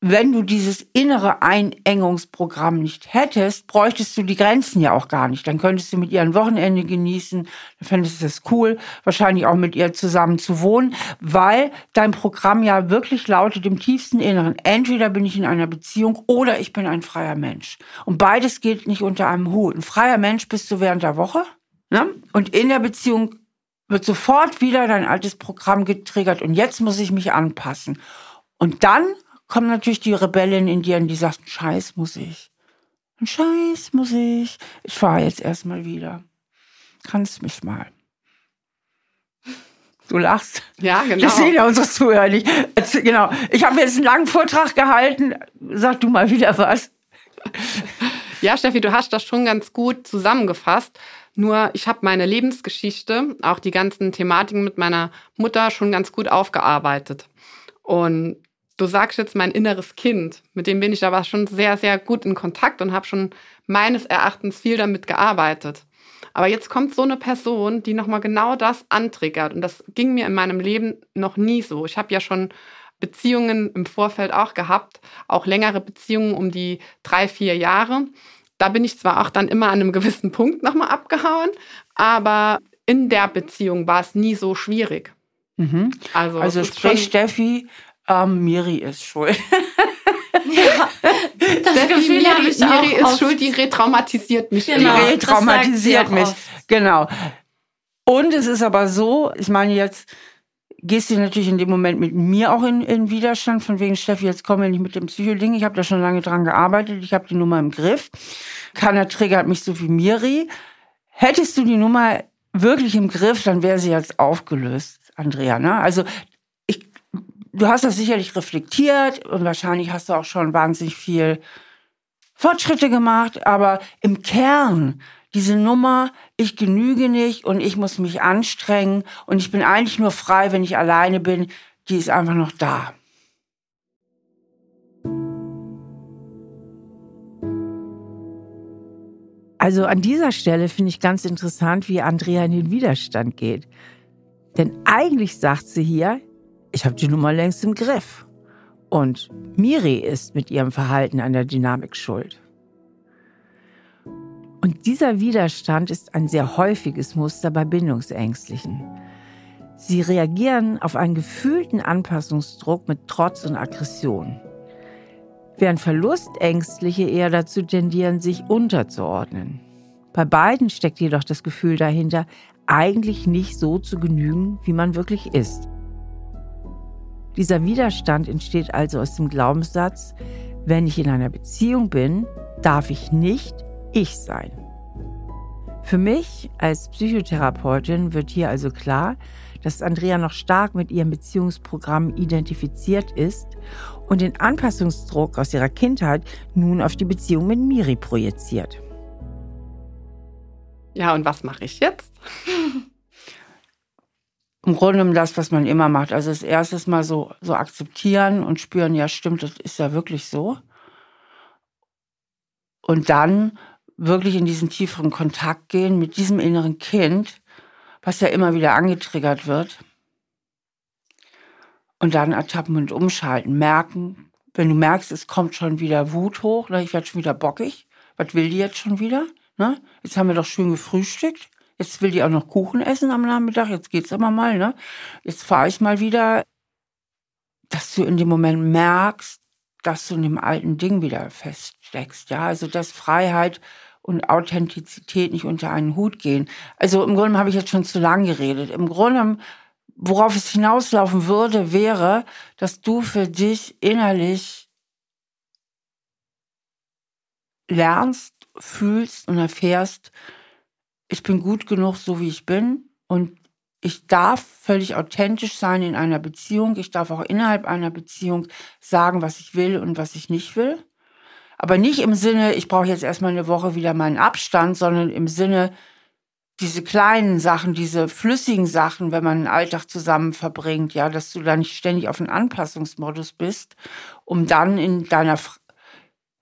wenn du dieses innere Einengungsprogramm nicht hättest, bräuchtest du die Grenzen ja auch gar nicht. Dann könntest du mit ihr ein Wochenende genießen, dann fändest du es cool, wahrscheinlich auch mit ihr zusammen zu wohnen, weil dein Programm ja wirklich lautet im tiefsten Inneren, entweder bin ich in einer Beziehung oder ich bin ein freier Mensch. Und beides geht nicht unter einem Hut. Ein freier Mensch bist du während der Woche ne? und in der Beziehung wird sofort wieder dein altes Programm getriggert und jetzt muss ich mich anpassen. Und dann kommt natürlich die Rebellin in dir und die sagt, Scheiß muss ich. Ein Scheiß muss ich. Ich fahre jetzt erstmal wieder. Kannst mich mal. Du lachst. Ja, genau. Das sehen ja unsere Zuhörer nicht. Genau. Ich habe jetzt einen langen Vortrag gehalten. Sag du mal wieder was. Ja, Steffi, du hast das schon ganz gut zusammengefasst. Nur ich habe meine Lebensgeschichte, auch die ganzen Thematiken mit meiner Mutter schon ganz gut aufgearbeitet. Und du sagst jetzt mein inneres Kind, mit dem bin ich aber schon sehr, sehr gut in Kontakt und habe schon meines Erachtens viel damit gearbeitet. Aber jetzt kommt so eine Person, die nochmal genau das antriggert. Und das ging mir in meinem Leben noch nie so. Ich habe ja schon Beziehungen im Vorfeld auch gehabt, auch längere Beziehungen um die drei, vier Jahre. Da bin ich zwar auch dann immer an einem gewissen Punkt nochmal abgehauen, aber in der Beziehung war es nie so schwierig. Mhm. Also, also sprich, Steffi, ähm, Miri ist schuld. ja, das Steffi, Gefühl Miri, ich Miri ist oft. schuld, die retraumatisiert mich. Genau, die retraumatisiert mich. Oft. Genau. Und es ist aber so, ich meine, jetzt gehst du natürlich in dem Moment mit mir auch in, in Widerstand, von wegen, Steffi, jetzt kommen wir nicht mit dem Psychoding. Ich habe da schon lange dran gearbeitet, ich habe die Nummer im Griff. Keiner triggert mich so wie Miri. Hättest du die Nummer wirklich im Griff, dann wäre sie jetzt aufgelöst, Andrea. Ne? Also du hast das sicherlich reflektiert und wahrscheinlich hast du auch schon wahnsinnig viel Fortschritte gemacht, aber im Kern diese Nummer, ich genüge nicht und ich muss mich anstrengen und ich bin eigentlich nur frei, wenn ich alleine bin, die ist einfach noch da. Also an dieser Stelle finde ich ganz interessant, wie Andrea in den Widerstand geht. Denn eigentlich sagt sie hier, ich habe die Nummer längst im Griff. Und Miri ist mit ihrem Verhalten an der Dynamik schuld. Und dieser Widerstand ist ein sehr häufiges Muster bei Bindungsängstlichen. Sie reagieren auf einen gefühlten Anpassungsdruck mit Trotz und Aggression während Verlustängstliche eher dazu tendieren, sich unterzuordnen. Bei beiden steckt jedoch das Gefühl dahinter, eigentlich nicht so zu genügen, wie man wirklich ist. Dieser Widerstand entsteht also aus dem Glaubenssatz, wenn ich in einer Beziehung bin, darf ich nicht ich sein. Für mich als Psychotherapeutin wird hier also klar, dass Andrea noch stark mit ihrem Beziehungsprogramm identifiziert ist und den Anpassungsdruck aus ihrer Kindheit nun auf die Beziehung mit Miri projiziert. Ja, und was mache ich jetzt? Im Grunde genommen das, was man immer macht. Also das erste Mal so, so akzeptieren und spüren, ja stimmt, das ist ja wirklich so. Und dann wirklich in diesen tieferen Kontakt gehen mit diesem inneren Kind, was ja immer wieder angetriggert wird. Und dann ertappen und umschalten, merken, wenn du merkst, es kommt schon wieder Wut hoch, ne, ich werde schon wieder bockig, was will die jetzt schon wieder? Ne? Jetzt haben wir doch schön gefrühstückt, jetzt will die auch noch Kuchen essen am Nachmittag, jetzt geht's aber mal, ne? Jetzt fahre ich mal wieder, dass du in dem Moment merkst, dass du in dem alten Ding wieder feststeckst, ja, also dass Freiheit und Authentizität nicht unter einen Hut gehen. Also im Grunde habe ich jetzt schon zu lang geredet. Im Grunde, worauf es hinauslaufen würde, wäre, dass du für dich innerlich lernst, fühlst und erfährst, ich bin gut genug, so wie ich bin und ich darf völlig authentisch sein in einer Beziehung. Ich darf auch innerhalb einer Beziehung sagen, was ich will und was ich nicht will. Aber nicht im Sinne, ich brauche jetzt erstmal eine Woche wieder meinen Abstand, sondern im Sinne, diese kleinen Sachen, diese flüssigen Sachen, wenn man einen Alltag zusammen verbringt, ja, dass du da nicht ständig auf einen Anpassungsmodus bist, um dann in deiner,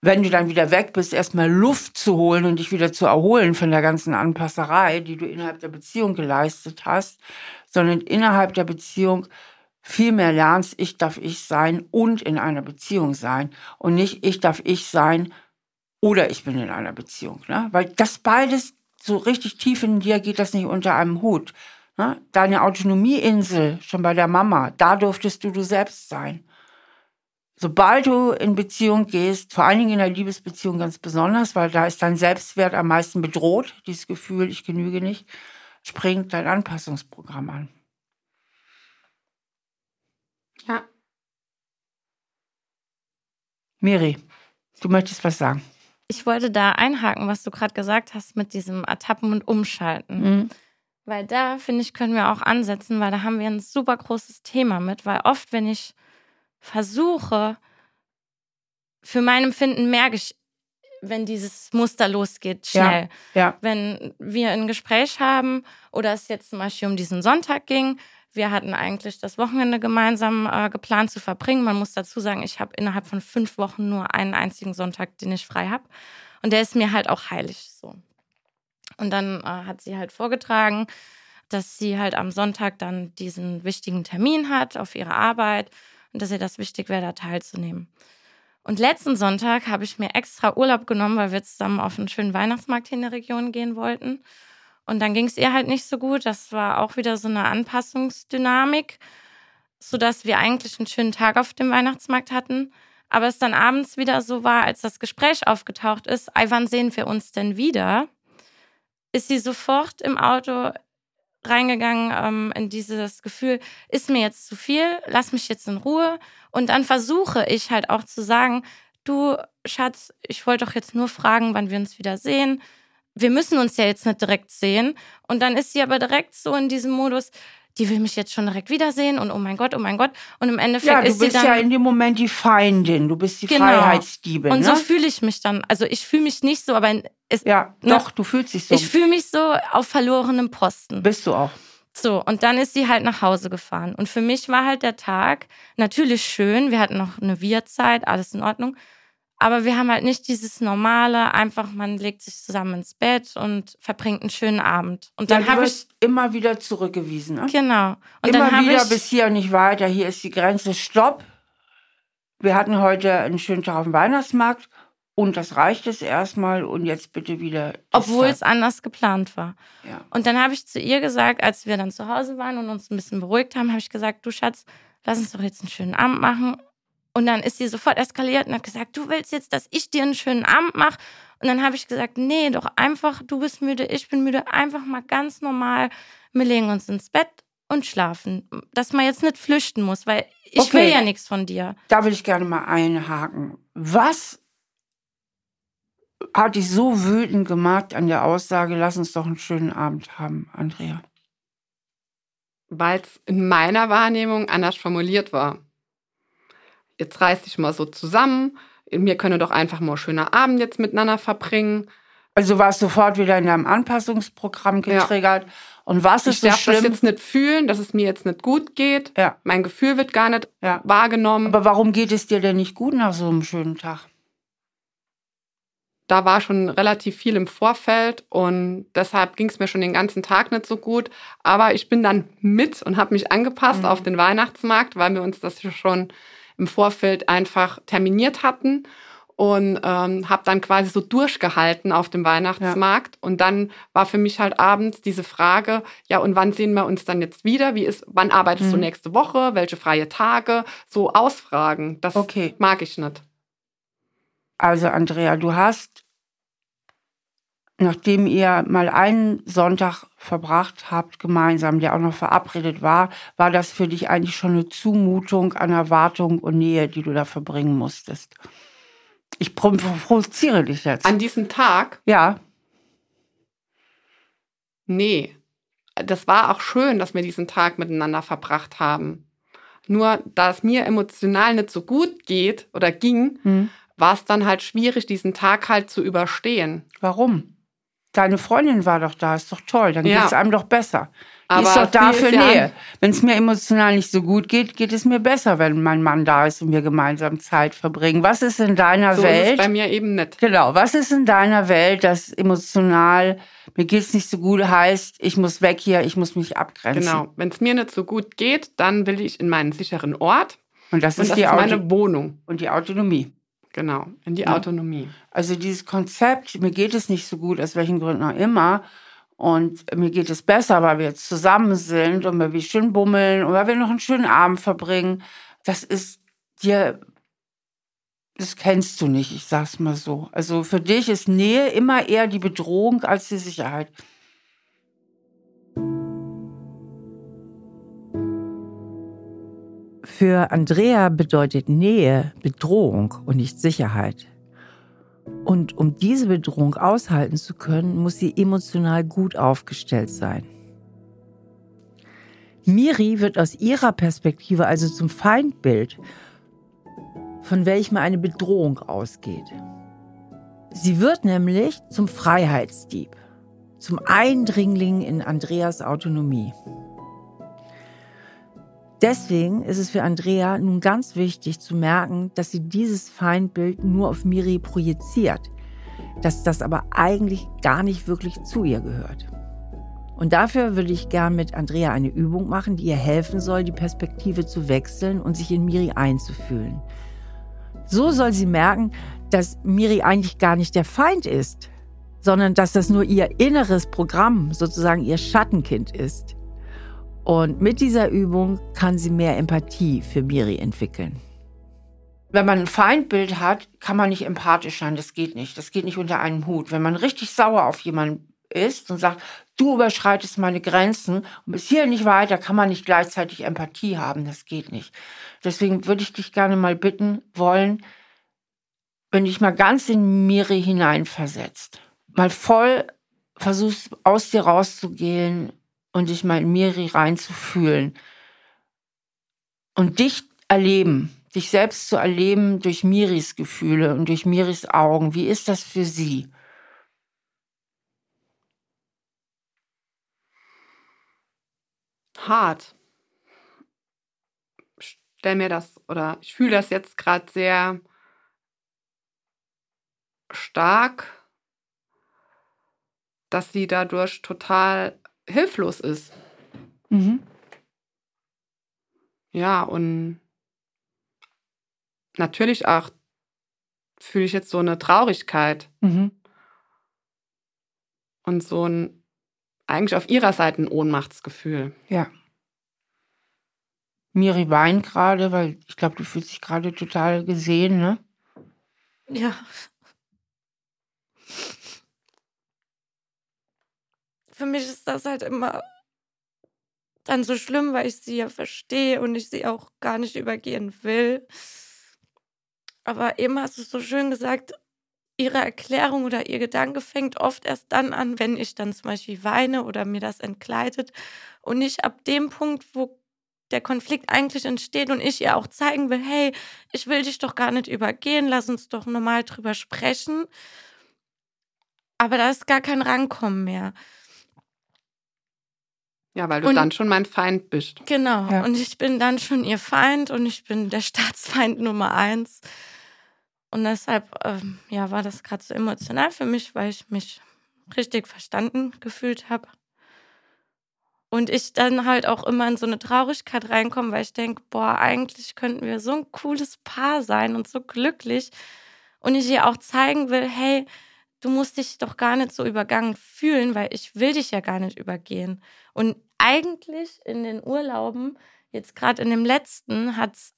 wenn du dann wieder weg bist, erstmal Luft zu holen und dich wieder zu erholen von der ganzen Anpasserei, die du innerhalb der Beziehung geleistet hast, sondern innerhalb der Beziehung vielmehr lernst, ich darf ich sein und in einer Beziehung sein und nicht ich darf ich sein oder ich bin in einer Beziehung. Ne? Weil das beides so richtig tief in dir geht das nicht unter einem Hut. Ne? Deine Autonomieinsel, schon bei der Mama, da durftest du du selbst sein. Sobald du in Beziehung gehst, vor allen Dingen in der Liebesbeziehung ganz besonders, weil da ist dein Selbstwert am meisten bedroht, dieses Gefühl, ich genüge nicht, springt dein Anpassungsprogramm an. Ja. Miri, du möchtest was sagen. Ich wollte da einhaken, was du gerade gesagt hast mit diesem Ertappen und Umschalten. Mhm. Weil da, finde ich, können wir auch ansetzen, weil da haben wir ein super großes Thema mit. Weil oft, wenn ich versuche, für mein Empfinden merke ich, wenn dieses Muster losgeht, schnell. Ja, ja. Wenn wir ein Gespräch haben oder es jetzt zum Beispiel um diesen Sonntag ging, wir hatten eigentlich das Wochenende gemeinsam äh, geplant zu verbringen. Man muss dazu sagen, ich habe innerhalb von fünf Wochen nur einen einzigen Sonntag, den ich frei habe. Und der ist mir halt auch heilig so. Und dann äh, hat sie halt vorgetragen, dass sie halt am Sonntag dann diesen wichtigen Termin hat auf ihre Arbeit und dass ihr das wichtig wäre, da teilzunehmen. Und letzten Sonntag habe ich mir extra Urlaub genommen, weil wir zusammen auf einen schönen Weihnachtsmarkt hier in der Region gehen wollten. Und dann ging es ihr halt nicht so gut. Das war auch wieder so eine Anpassungsdynamik, sodass wir eigentlich einen schönen Tag auf dem Weihnachtsmarkt hatten. Aber es dann abends wieder so war, als das Gespräch aufgetaucht ist, wann sehen wir uns denn wieder? Ist sie sofort im Auto reingegangen ähm, in dieses Gefühl, ist mir jetzt zu viel, lass mich jetzt in Ruhe. Und dann versuche ich halt auch zu sagen, du Schatz, ich wollte doch jetzt nur fragen, wann wir uns wieder sehen wir müssen uns ja jetzt nicht direkt sehen. Und dann ist sie aber direkt so in diesem Modus, die will mich jetzt schon direkt wiedersehen und oh mein Gott, oh mein Gott. Und im Endeffekt ja, du ist bist sie dann. ja in dem Moment die Feindin, du bist die Genau. Freiheitsdiebin. und ne? so fühle ich mich dann. Also ich fühle mich nicht so, aber es, ja, ne? doch, du fühlst dich so. ich fühle mich so auf verlorenem Posten. bist du auch. So, und dann ist sie halt nach Hause gefahren. Und für mich war halt der Tag natürlich schön. Wir hatten noch eine Wir-Zeit, alles in Ordnung. Aber wir haben halt nicht dieses normale, einfach man legt sich zusammen ins Bett und verbringt einen schönen Abend. Und dann Ja, habe ich, immer wieder zurückgewiesen. Ne? genau. Und immer wieder ich, bis hier und nicht weiter. Hier ist die Grenze. Stopp. Wir hatten heute einen schönen Tag auf dem Weihnachtsmarkt und das reicht es erstmal und jetzt bitte wieder. obwohl es anders geplant war. Ja. Und dann habe ich zu ihr gesagt, als wir dann zu Hause waren und uns ein bisschen beruhigt haben, habe ich gesagt, du Schatz, lass uns doch jetzt einen schönen Abend machen. Und dann ist sie sofort eskaliert und hat gesagt, du willst jetzt, dass ich dir einen schönen Abend mache. Und dann habe ich gesagt, nee, doch einfach, du bist müde, ich bin müde, einfach mal ganz normal. Wir legen uns ins Bett und schlafen. Dass man jetzt nicht flüchten muss, weil ich Okay. will ja nichts von dir. Da will ich gerne mal einhaken. Was hat dich so wütend gemacht an der Aussage, lass uns doch einen schönen Abend haben, Andrea? weil es in meiner Wahrnehmung anders formuliert war. Jetzt reiß dich mal so zusammen. Wir können doch einfach mal einen schönen Abend jetzt miteinander verbringen. Also warst sofort wieder in deinem Anpassungsprogramm getriggert. Und was Ich ist so darf das schlimm? jetzt nicht fühlen, dass es mir jetzt nicht gut geht. ja. Mein Gefühl wird gar nicht Ja. wahrgenommen. Aber warum geht es dir denn nicht gut nach so einem schönen Tag? da war schon relativ viel im Vorfeld und deshalb ging es mir schon den ganzen Tag nicht so gut. Aber ich bin dann mit und habe mich angepasst Mhm. auf den Weihnachtsmarkt, weil wir uns das schon im Vorfeld einfach terminiert hatten und ähm, habe dann quasi so durchgehalten auf dem Weihnachtsmarkt. Und dann war für mich halt abends diese Frage, ja, und wann sehen wir uns dann jetzt wieder? Wie ist, wann arbeitest du Mhm. nächste Woche? Welche freie Tage? So ausfragen. Das Okay. mag ich nicht. Also Andrea, du hast, nachdem ihr mal einen Sonntag verbracht habt gemeinsam, der auch noch verabredet war, war das für dich eigentlich schon eine Zumutung an Erwartung und Nähe, die du da verbringen musstest. Ich pro- provoziere dich jetzt. An diesem Tag ja, Nee, das war auch schön, dass wir diesen Tag miteinander verbracht haben. Nur da es mir emotional nicht so gut geht oder ging, hm. war es dann halt schwierig, diesen Tag halt zu überstehen. warum? Deine Freundin war doch da, ist doch toll, dann Ja. geht es einem doch besser. Die Aber ist doch da für ist ja- Nähe. Wenn es mir emotional nicht so gut geht, geht es mir besser, wenn mein Mann da ist und wir gemeinsam Zeit verbringen. Was ist in deiner So ist es Welt? bei mir eben nicht. Genau. Was ist in deiner Welt, das emotional, mir geht's nicht so gut, heißt, ich muss weg hier, ich muss mich abgrenzen. Genau. Wenn es mir nicht so gut geht, dann will ich in meinen sicheren Ort. Und das Und ist das die, ist Auto meine Wohnung. und die Autonomie. Genau. In die Ja. Autonomie. Also dieses Konzept, mir geht es nicht so gut, aus welchen Gründen auch immer. Und mir geht es besser, weil wir jetzt zusammen sind und weil wir schön bummeln und weil wir noch einen schönen Abend verbringen. Das ist dir, das kennst du nicht, ich sag's mal so. Also für dich ist Nähe immer eher die Bedrohung als die Sicherheit. Für Andrea bedeutet Nähe Bedrohung und nicht Sicherheit. Und um diese Bedrohung aushalten zu können, muss sie emotional gut aufgestellt sein. Miri wird aus ihrer Perspektive also zum Feindbild, von welchem eine Bedrohung ausgeht. Sie wird nämlich zum Freiheitsdieb, zum Eindringling in Andreas Autonomie. Deswegen ist es für Andrea nun ganz wichtig zu merken, dass sie dieses Feindbild nur auf Miri projiziert, dass das aber eigentlich gar nicht wirklich zu ihr gehört. Und dafür würde ich gern mit Andrea eine Übung machen, die ihr helfen soll, die Perspektive zu wechseln und sich in Miri einzufühlen. So soll sie merken, dass Miri eigentlich gar nicht der Feind ist, sondern dass das nur ihr inneres Programm, sozusagen ihr Schattenkind ist. Und mit dieser Übung kann sie mehr Empathie für Miri entwickeln. Wenn man ein Feindbild hat, kann man nicht empathisch sein. Das geht nicht. Das geht nicht unter einem Hut. Wenn man richtig sauer auf jemanden ist und sagt, du überschreitest meine Grenzen und bis hier nicht weiter, kann man nicht gleichzeitig Empathie haben. Das geht nicht. Deswegen würde ich dich gerne mal bitten wollen, wenn dich mal ganz in Miri hineinversetzt, mal voll versuchst aus dir rauszugehen, und dich mal in Miri reinzufühlen und dich erleben, dich selbst zu erleben durch Miris Gefühle und durch Miris Augen. Wie ist das für sie? Hart. Stell mir das oder ich fühle das jetzt gerade sehr stark, dass sie dadurch total hilflos ist. Mhm. Ja, und natürlich auch fühle ich jetzt so eine Traurigkeit. Mhm. Und so ein, eigentlich auf ihrer Seite ein Ohnmachtsgefühl. Ja. Miri weint gerade, weil ich glaube, du fühlst dich gerade total gesehen, ne? Ja. Für mich ist das halt immer dann so schlimm, weil ich sie ja verstehe und ich sie auch gar nicht übergehen will. Aber eben hast du so schön gesagt, ihre Erklärung oder ihr Gedanke fängt oft erst dann an, wenn ich dann zum Beispiel weine oder mir das entgleitet und nicht ab dem Punkt, wo der Konflikt eigentlich entsteht und ich ihr auch zeigen will, hey, ich will dich doch gar nicht übergehen, lass uns doch normal drüber sprechen. Aber da ist gar kein Rankommen mehr. Ja, weil du und, dann schon mein Feind bist. Genau. Ja. Und ich bin dann schon ihr Feind und ich bin der Staatsfeind Nummer eins. Und deshalb, ähm, ja, war das gerade so emotional für mich, weil ich mich richtig verstanden gefühlt habe. Und ich dann halt auch immer in so eine Traurigkeit reinkomme, weil ich denke, boah, eigentlich könnten wir so ein cooles Paar sein und so glücklich. Und ich ihr auch zeigen will, hey, du musst dich doch gar nicht so übergangen fühlen, weil ich will dich ja gar nicht übergehen. Und eigentlich in den Urlauben, jetzt gerade in dem letzten, hat es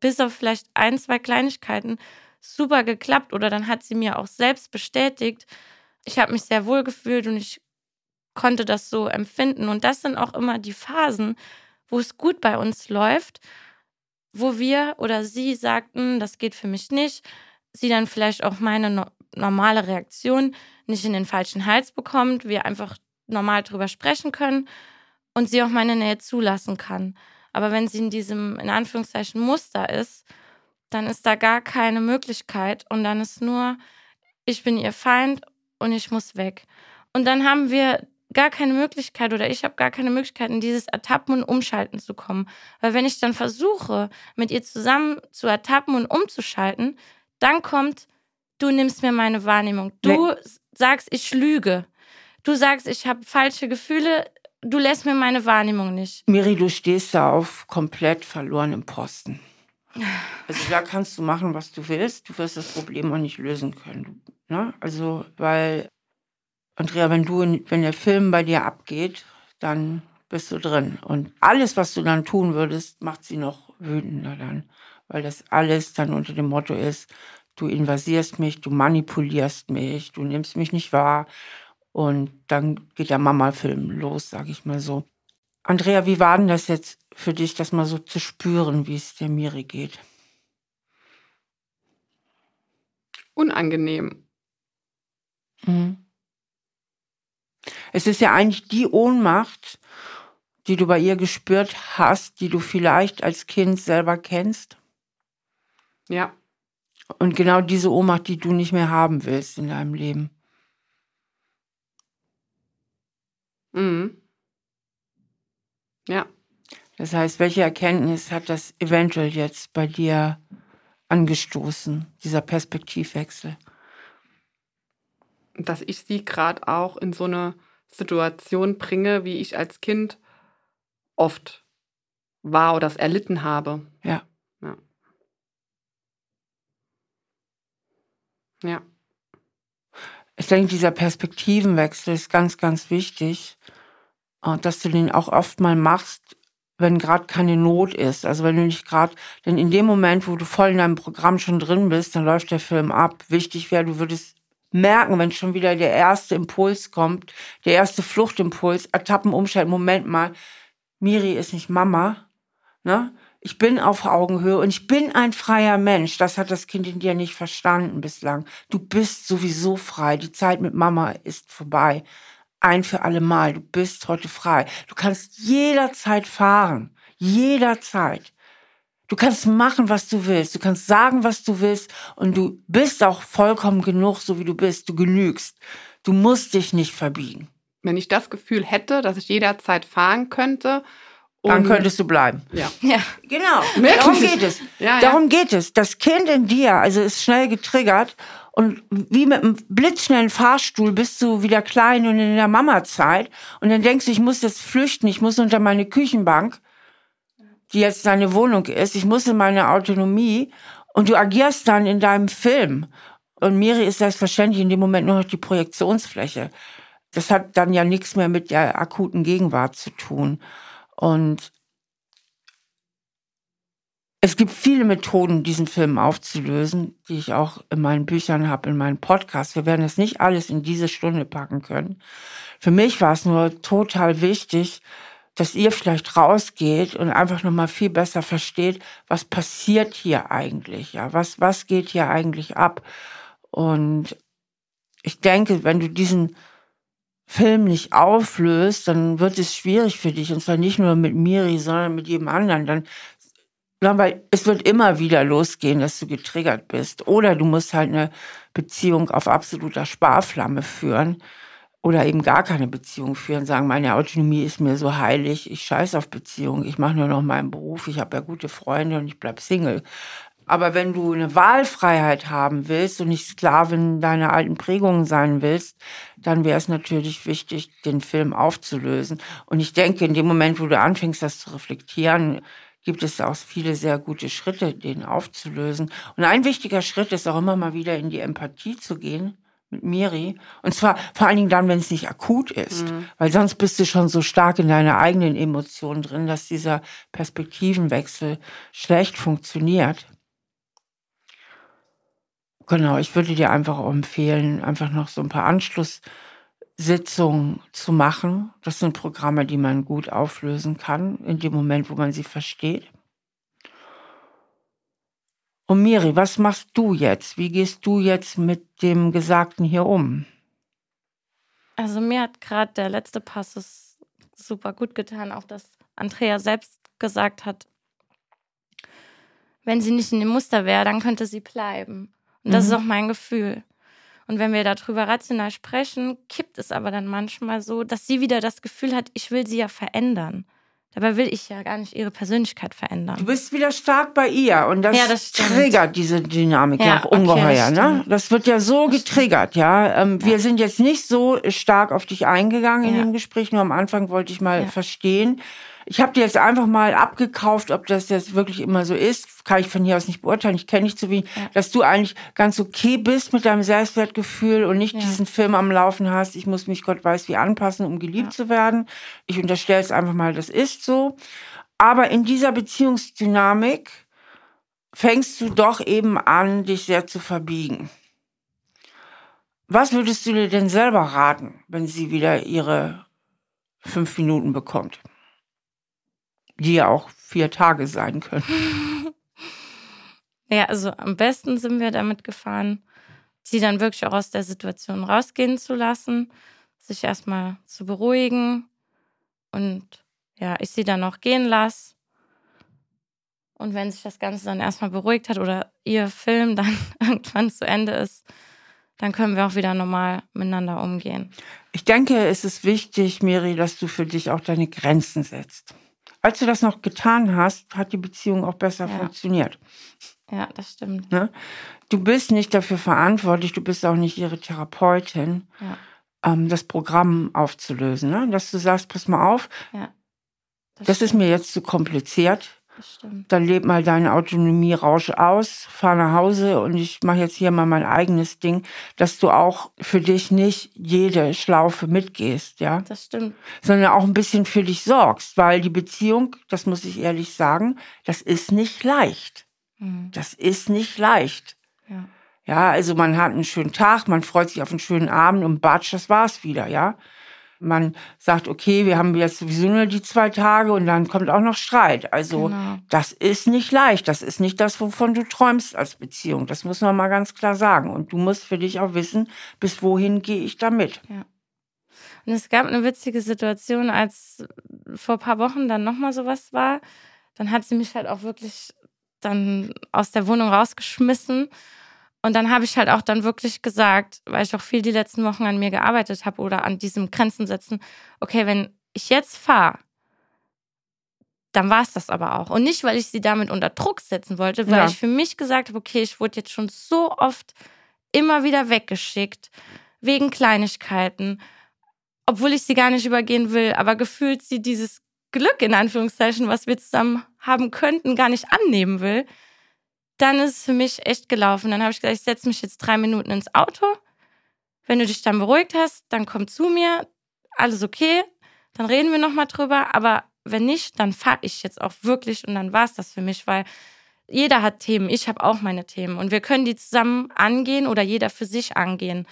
bis auf vielleicht ein, zwei Kleinigkeiten super geklappt oder dann hat sie mir auch selbst bestätigt, ich habe mich sehr wohl gefühlt und ich konnte das so empfinden. Und das sind auch immer die Phasen, wo es gut bei uns läuft, wo wir oder sie sagten, das geht für mich nicht, sie dann vielleicht auch meine no normale Reaktion nicht in den falschen Hals bekommt, wir einfach normal drüber sprechen können und sie auch meine Nähe zulassen kann. Aber wenn sie in diesem, in Anführungszeichen, Muster ist, dann ist da gar keine Möglichkeit und dann ist nur, ich bin ihr Feind und ich muss weg. Und dann haben wir gar keine Möglichkeit oder ich habe gar keine Möglichkeit, in dieses Ertappen und Umschalten zu kommen. Weil wenn ich dann versuche, mit ihr zusammen zu ertappen und umzuschalten, dann kommt, du nimmst mir meine Wahrnehmung. Du nee. sagst, ich lüge. Du sagst, ich habe falsche Gefühle. Du lässt mir meine Wahrnehmung nicht. Miri, du stehst da auf komplett verlorenem Posten. Also da kannst du machen, was du willst. Du wirst das Problem auch nicht lösen können. Ne? Also, weil, Andrea, wenn du, wenn der Film bei dir abgeht, dann bist du drin. Und alles, was du dann tun würdest, macht sie noch wütender dann. Weil das alles dann unter dem Motto ist, du invasierst mich, du manipulierst mich, du nimmst mich nicht wahr. Und dann geht der Mama-Film los, sag ich mal so. Andrea, wie war denn das jetzt für dich, das mal so zu spüren, wie es der Miri geht? Unangenehm. Mhm. Es ist ja eigentlich die Ohnmacht, die du bei ihr gespürt hast, die du vielleicht als Kind selber kennst. Ja. Und genau diese Ohnmacht, die du nicht mehr haben willst in deinem Leben. Mhm. Ja. Das heißt, welche Erkenntnis hat das eventuell jetzt bei dir angestoßen, dieser Perspektivwechsel? Dass ich sie gerade auch in so eine Situation bringe, wie ich als Kind oft war oder es erlitten habe. Ja. Ja. Ich denke, dieser Perspektivenwechsel ist ganz, ganz wichtig, äh, dass du den auch oft mal machst, wenn gerade keine Not ist. Also wenn du nicht gerade, denn in dem Moment, wo du voll in deinem Programm schon drin bist, dann läuft der Film ab. Wichtig wäre, du würdest merken, wenn schon wieder der erste Impuls kommt, der erste Fluchtimpuls, Ertappen, Umschalten, Moment mal, Miri ist nicht Mama, ne? Ich bin auf Augenhöhe und ich bin ein freier Mensch. Das hat das Kind in dir nicht verstanden bislang. Du bist sowieso frei. Die Zeit mit Mama ist vorbei ein für alle Mal. Du bist heute frei. Du kannst jederzeit fahren. Jederzeit. Du kannst machen, was du willst. Du kannst sagen, was du willst. Und du bist auch vollkommen genug, so wie du bist. Du genügst. Du musst dich nicht verbiegen. Wenn ich das Gefühl hätte, dass ich jederzeit fahren könnte, dann könntest du bleiben. Ja. ja. Genau. Wirklich? Darum geht es. Ja, Darum ja. geht es. Das Kind in dir, also ist schnell getriggert und wie mit einem blitzschnellen Fahrstuhl bist du wieder klein und in der Mama-Zeit und dann denkst du, ich muss jetzt flüchten, ich muss unter meine Küchenbank die jetzt deine Wohnung ist. Ich muss in meine Autonomie und du agierst dann in deinem Film. Und Miri ist selbstverständlich in dem Moment nur noch die Projektionsfläche. Das hat dann ja nichts mehr mit der akuten Gegenwart zu tun. Und es gibt viele Methoden, diesen Film aufzulösen, die ich auch in meinen Büchern habe, in meinen Podcasts. Wir werden es nicht alles in diese Stunde packen können. Für mich war es nur total wichtig, dass ihr vielleicht rausgeht und einfach nochmal viel besser versteht, was passiert hier eigentlich, ja, was, was geht hier eigentlich ab. Und ich denke, wenn du diesen Film nicht auflöst, dann wird es schwierig für dich. Und zwar nicht nur mit Miri, sondern mit jedem anderen. Dann, weil es wird immer wieder losgehen, dass du getriggert bist. Oder du musst halt eine Beziehung auf absoluter Sparflamme führen oder eben gar keine Beziehung führen, sagen, meine Autonomie ist mir so heilig, ich scheiß auf Beziehung, ich mache nur noch meinen Beruf, ich habe ja gute Freunde und ich bleib Single. Aber wenn du eine Wahlfreiheit haben willst und nicht Sklavin deiner alten Prägungen sein willst, dann wäre es natürlich wichtig, den Film aufzulösen. Und ich denke, in dem Moment, wo du anfängst, das zu reflektieren, gibt es auch viele sehr gute Schritte, den aufzulösen. Und ein wichtiger Schritt ist auch immer mal wieder in die Empathie zu gehen mit Miri. Und zwar vor allen Dingen dann, wenn es nicht akut ist. Mhm. Weil sonst bist du schon so stark in deiner eigenen Emotionen drin, dass dieser Perspektivenwechsel schlecht funktioniert. Genau, ich würde dir einfach empfehlen, einfach noch so ein paar Anschlusssitzungen zu machen. Das sind Programme, die man gut auflösen kann, in dem Moment, wo man sie versteht. Und Miri, was machst du jetzt? Wie gehst du jetzt mit dem Gesagten hier um? Also mir hat gerade der letzte Passus super gut getan, auch dass Andrea selbst gesagt hat, wenn sie nicht in dem Muster wäre, dann könnte sie bleiben. Und das mhm. ist auch mein Gefühl. Und wenn wir darüber rational sprechen, kippt es aber dann manchmal so, dass sie wieder das Gefühl hat, ich will sie ja verändern. Dabei will ich ja gar nicht ihre Persönlichkeit verändern. Du bist wieder stark bei ihr und das, ja, das triggert diese Dynamik ja, auch ungeheuer. Okay, das, ne? das wird ja so das getriggert, ja? Ähm, ja. Wir sind jetzt nicht so stark auf dich eingegangen in dem Gespräch, nur am Anfang wollte ich mal verstehen, ich habe dir jetzt einfach mal abgekauft, ob das jetzt wirklich immer so ist. Kann ich von hier aus nicht beurteilen. Ich kenne dich zu wenig. Ja. Dass du eigentlich ganz okay bist mit deinem Selbstwertgefühl und nicht ja. diesen Film am Laufen hast. Ich muss mich Gott weiß wie anpassen, um geliebt ja. zu werden. Ich unterstelle es einfach mal, das ist so. Aber in dieser Beziehungsdynamik fängst du doch eben an, dich sehr zu verbiegen. Was würdest du dir denn selber raten, wenn sie wieder ihre fünf Minuten bekommt? Die ja auch vier Tage sein können. Ja, also am besten sind wir damit gefahren, sie dann wirklich auch aus der Situation rausgehen zu lassen, sich erstmal zu beruhigen und ja, ich sie dann noch gehen lasse. Und wenn sich das Ganze dann erstmal beruhigt hat oder ihr Film dann irgendwann zu Ende ist, dann können wir auch wieder normal miteinander umgehen. Ich denke, es ist wichtig, Miri, dass du für dich auch deine Grenzen setzt als du das noch getan hast, hat die Beziehung auch besser ja. funktioniert. Ja, das stimmt. Ne? Du bist nicht dafür verantwortlich, du bist auch nicht ihre Therapeutin, ja. ähm, das Programm aufzulösen. Ne? Dass du sagst, pass mal auf, ja, das, das ist mir jetzt zu kompliziert. Dann leb mal deine Autonomie-Rausch aus, fahr nach Hause und ich mache jetzt hier mal mein eigenes Ding, dass du auch für dich nicht jede Schlaufe mitgehst, ja. Das stimmt. Sondern auch ein bisschen für dich sorgst, weil die Beziehung, das muss ich ehrlich sagen, das ist nicht leicht. Mhm. Das ist nicht leicht. Ja. Ja, also man hat einen schönen Tag, man freut sich auf einen schönen Abend und batsch, das war's wieder, ja man sagt, okay, wir haben jetzt sowieso nur die zwei Tage und dann kommt auch noch Streit. Also genau. das ist nicht leicht. Das ist nicht das, wovon du träumst als Beziehung. Das muss man mal ganz klar sagen. Und du musst für dich auch wissen, bis wohin gehe ich damit. Ja. Und es gab eine witzige Situation, als vor ein paar Wochen dann nochmal sowas war. Dann hat sie mich halt auch wirklich dann aus der Wohnung rausgeschmissen. Und dann habe ich halt auch dann wirklich gesagt, weil ich auch viel die letzten Wochen an mir gearbeitet habe oder an diesem Grenzen setzen, okay, wenn ich jetzt fahre, dann war es das aber auch. Und nicht, weil ich sie damit unter Druck setzen wollte, weil ja. ich für mich gesagt habe, okay, ich wurde jetzt schon so oft immer wieder weggeschickt, wegen Kleinigkeiten, obwohl ich sie gar nicht übergehen will, aber gefühlt sie dieses Glück in Anführungszeichen, was wir zusammen haben könnten, gar nicht annehmen will dann ist es für mich echt gelaufen. Dann habe ich gesagt, ich setze mich jetzt drei Minuten ins Auto. Wenn du dich dann beruhigt hast, dann komm zu mir. Alles okay. Dann reden wir nochmal drüber. Aber wenn nicht, dann fahre ich jetzt auch wirklich und dann war es das für mich, weil jeder hat Themen. Ich habe auch meine Themen und wir können die zusammen angehen oder jeder für sich angehen.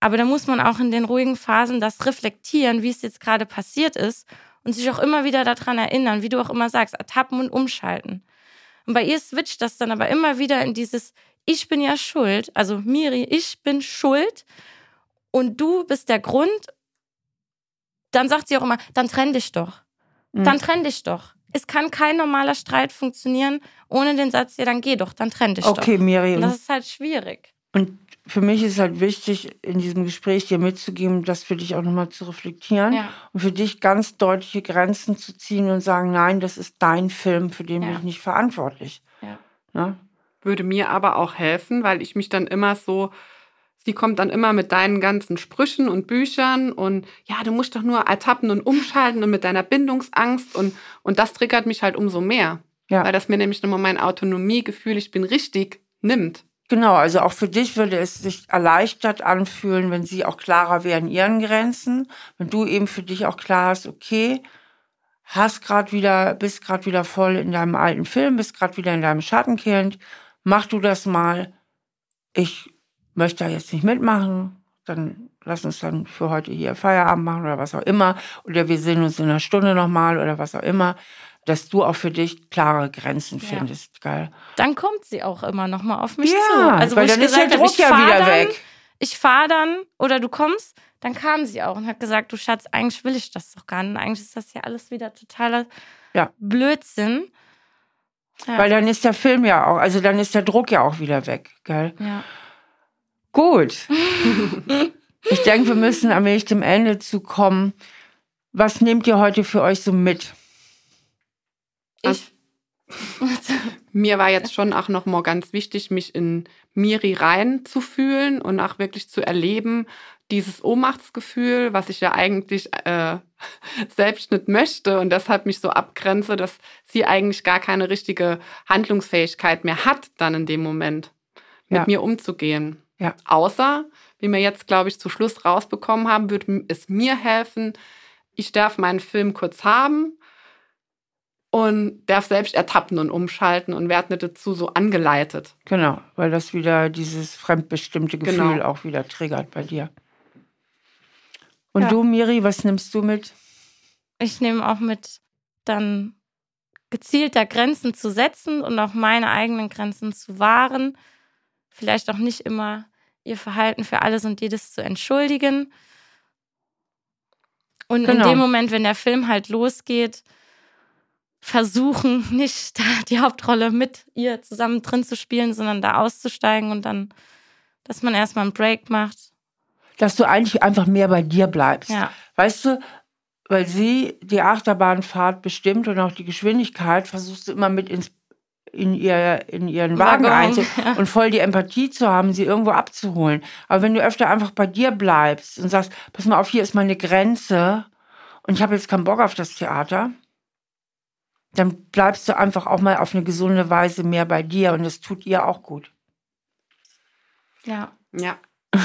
Aber da muss man auch in den ruhigen Phasen das reflektieren, wie es jetzt gerade passiert ist und sich auch immer wieder daran erinnern, wie du auch immer sagst, ertappen und umschalten. Und bei ihr switcht das dann aber immer wieder in dieses, ich bin ja schuld, also Miri, ich bin schuld und du bist der Grund. Dann sagt sie auch immer, dann trenn dich doch. Mhm. Dann trenn dich doch. Es kann kein normaler Streit funktionieren ohne den Satz, ja, dann geh doch, dann trenn dich okay, doch. Okay, Miri. Und das ist halt schwierig. Und für mich ist halt wichtig, in diesem Gespräch dir mitzugeben, das für dich auch nochmal zu reflektieren ja. und für dich ganz deutliche Grenzen zu ziehen und sagen, nein, das ist dein Film, für den ja. bin ich nicht verantwortlich. Ja. Ne? Würde mir aber auch helfen, weil ich mich dann immer so, sie kommt dann immer mit deinen ganzen Sprüchen und Büchern und ja, du musst doch nur ertappen und umschalten und mit deiner Bindungsangst und, und das triggert mich halt umso mehr. Ja. Weil das mir nämlich nochmal mein Autonomiegefühl, ich bin richtig, nimmt. Genau, also auch für dich würde es sich erleichtert anfühlen, wenn sie auch klarer wäre in ihren Grenzen, wenn du eben für dich auch klar hast, okay, hast gerade wieder, bist gerade wieder voll in deinem alten Film, bist gerade wieder in deinem Schattenkind, mach du das mal. Ich möchte da jetzt nicht mitmachen, dann lass uns dann für heute hier Feierabend machen oder was auch immer. Oder wir sehen uns in einer Stunde nochmal oder was auch immer dass du auch für dich klare Grenzen findest. Ja. Geil. Dann kommt sie auch immer noch mal auf mich ja, zu. Also weil dann ist der Druck ja wieder dann, weg. Ich fahre dann oder du kommst, dann kam sie auch und hat gesagt, du Schatz, eigentlich will ich das doch gar nicht. Eigentlich ist das ja alles wieder totaler ja. Blödsinn. Ja. Weil dann ist der Film ja auch, also dann ist der Druck ja auch wieder weg, gell? Ja. Gut. ich denke, wir müssen am Weg dem Ende zu kommen. Was nehmt ihr heute für euch so mit? Ich. mir war jetzt schon auch noch mal ganz wichtig, mich in Miri reinzufühlen und auch wirklich zu erleben, dieses Ohnmachtsgefühl, was ich ja eigentlich äh, selbst nicht möchte und deshalb mich so abgrenze, dass sie eigentlich gar keine richtige Handlungsfähigkeit mehr hat, dann in dem Moment mit ja. mir umzugehen. Ja. Außer, wie wir jetzt, glaube ich, zu Schluss rausbekommen haben, würde es mir helfen, ich darf meinen Film kurz haben, und darf selbst ertappen und umschalten und wird nicht dazu so angeleitet. Genau, weil das wieder dieses fremdbestimmte Gefühl genau. auch wieder triggert bei dir. Und ja. du, Miri, was nimmst du mit? Ich nehme auch mit, dann gezielter Grenzen zu setzen und auch meine eigenen Grenzen zu wahren. Vielleicht auch nicht immer ihr Verhalten für alles und jedes zu entschuldigen. Und genau. in dem Moment, wenn der Film halt losgeht, versuchen, nicht da die Hauptrolle mit ihr zusammen drin zu spielen, sondern da auszusteigen und dann, dass man erstmal einen Break macht. Dass du eigentlich einfach mehr bei dir bleibst. Ja. Weißt du, weil sie die Achterbahnfahrt bestimmt und auch die Geschwindigkeit versuchst du immer mit ins in, ihr, in ihren Wagen, Wagen ja. und voll die Empathie zu haben, sie irgendwo abzuholen. Aber wenn du öfter einfach bei dir bleibst und sagst, pass mal auf, hier ist meine Grenze und ich habe jetzt keinen Bock auf das Theater, dann bleibst du einfach auch mal auf eine gesunde Weise mehr bei dir und es tut ihr auch gut. Ja. Ja.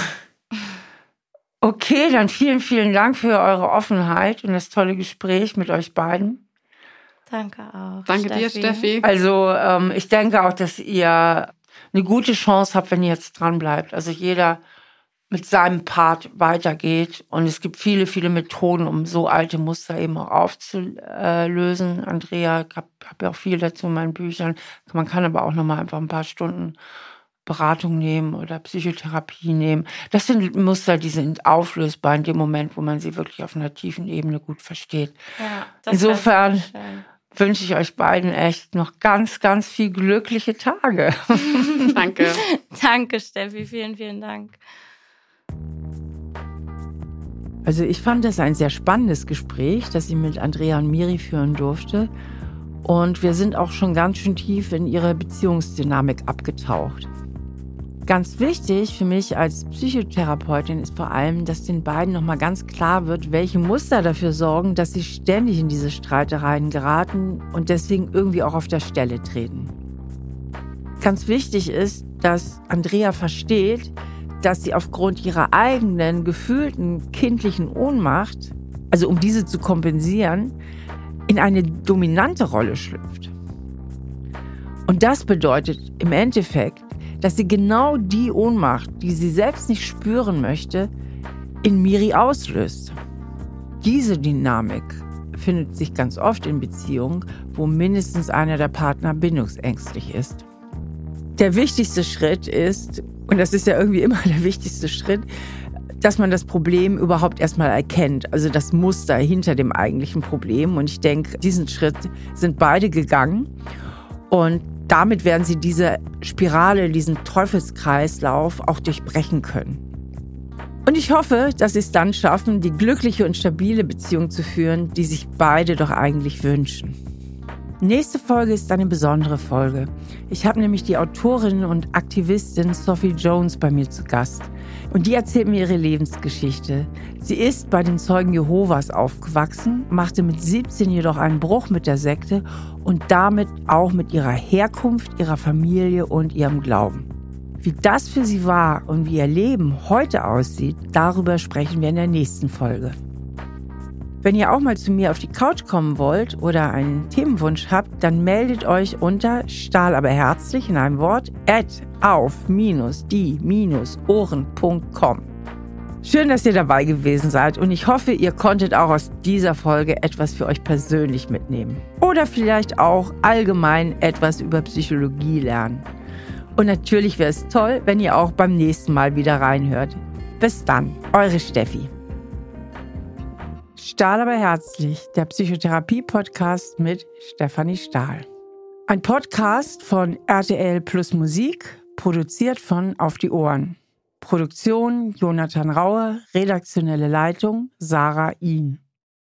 Okay, dann vielen, vielen Dank für eure Offenheit und das tolle Gespräch mit euch beiden. Danke auch. Danke Steffi. dir, Steffi. Also ähm, ich denke auch, dass ihr eine gute Chance habt, wenn ihr jetzt dran bleibt. Also jeder mit seinem Part weitergeht. Und es gibt viele, viele Methoden, um so alte Muster eben auch aufzulösen. Andrea, ich habe hab ja auch viel dazu in meinen Büchern. Man kann aber auch noch mal einfach ein paar Stunden Beratung nehmen oder Psychotherapie nehmen. Das sind Muster, die sind auflösbar in dem Moment, wo man sie wirklich auf einer tiefen Ebene gut versteht. Ja, Insofern wünsche ich euch beiden echt noch ganz, ganz viel glückliche Tage. Danke. Danke, Steffi. Vielen, vielen Dank. Also ich fand das ein sehr spannendes Gespräch, das ich mit Andrea und Miri führen durfte. Und wir sind auch schon ganz schön tief in ihre Beziehungsdynamik abgetaucht. Ganz wichtig für mich als Psychotherapeutin ist vor allem, dass den beiden nochmal ganz klar wird, welche Muster dafür sorgen, dass sie ständig in diese Streitereien geraten und deswegen irgendwie auch auf der Stelle treten. Ganz wichtig ist, dass Andrea versteht, dass sie aufgrund ihrer eigenen gefühlten kindlichen Ohnmacht, also um diese zu kompensieren, in eine dominante Rolle schlüpft. Und das bedeutet im Endeffekt, dass sie genau die Ohnmacht, die sie selbst nicht spüren möchte, in Miri auslöst. Diese Dynamik findet sich ganz oft in Beziehungen, wo mindestens einer der Partner bindungsängstlich ist. Der wichtigste Schritt ist, und das ist ja irgendwie immer der wichtigste Schritt, dass man das Problem überhaupt erstmal erkennt, also das Muster hinter dem eigentlichen Problem. Und ich denke, diesen Schritt sind beide gegangen. Und damit werden sie diese Spirale, diesen Teufelskreislauf auch durchbrechen können. Und ich hoffe, dass sie es dann schaffen, die glückliche und stabile Beziehung zu führen, die sich beide doch eigentlich wünschen. Nächste Folge ist eine besondere Folge. Ich habe nämlich die Autorin und Aktivistin Sophie Jones bei mir zu Gast. Und die erzählt mir ihre Lebensgeschichte. Sie ist bei den Zeugen Jehovas aufgewachsen, machte mit 17 jedoch einen Bruch mit der Sekte und damit auch mit ihrer Herkunft, ihrer Familie und ihrem Glauben. Wie das für sie war und wie ihr Leben heute aussieht, darüber sprechen wir in der nächsten Folge. Wenn ihr auch mal zu mir auf die Couch kommen wollt oder einen Themenwunsch habt, dann meldet euch unter Stahl aber herzlich in einem Wort at auf-die-ohren.com. Schön, dass ihr dabei gewesen seid und ich hoffe, ihr konntet auch aus dieser Folge etwas für euch persönlich mitnehmen. Oder vielleicht auch allgemein etwas über Psychologie lernen. Und natürlich wäre es toll, wenn ihr auch beim nächsten Mal wieder reinhört. Bis dann, eure Steffi. Stahl aber herzlich, der Psychotherapie-Podcast mit Stefanie Stahl. Ein Podcast von RTL Plus Musik, produziert von Auf die Ohren. Produktion Jonathan Raue, redaktionelle Leitung Sarah Ihn.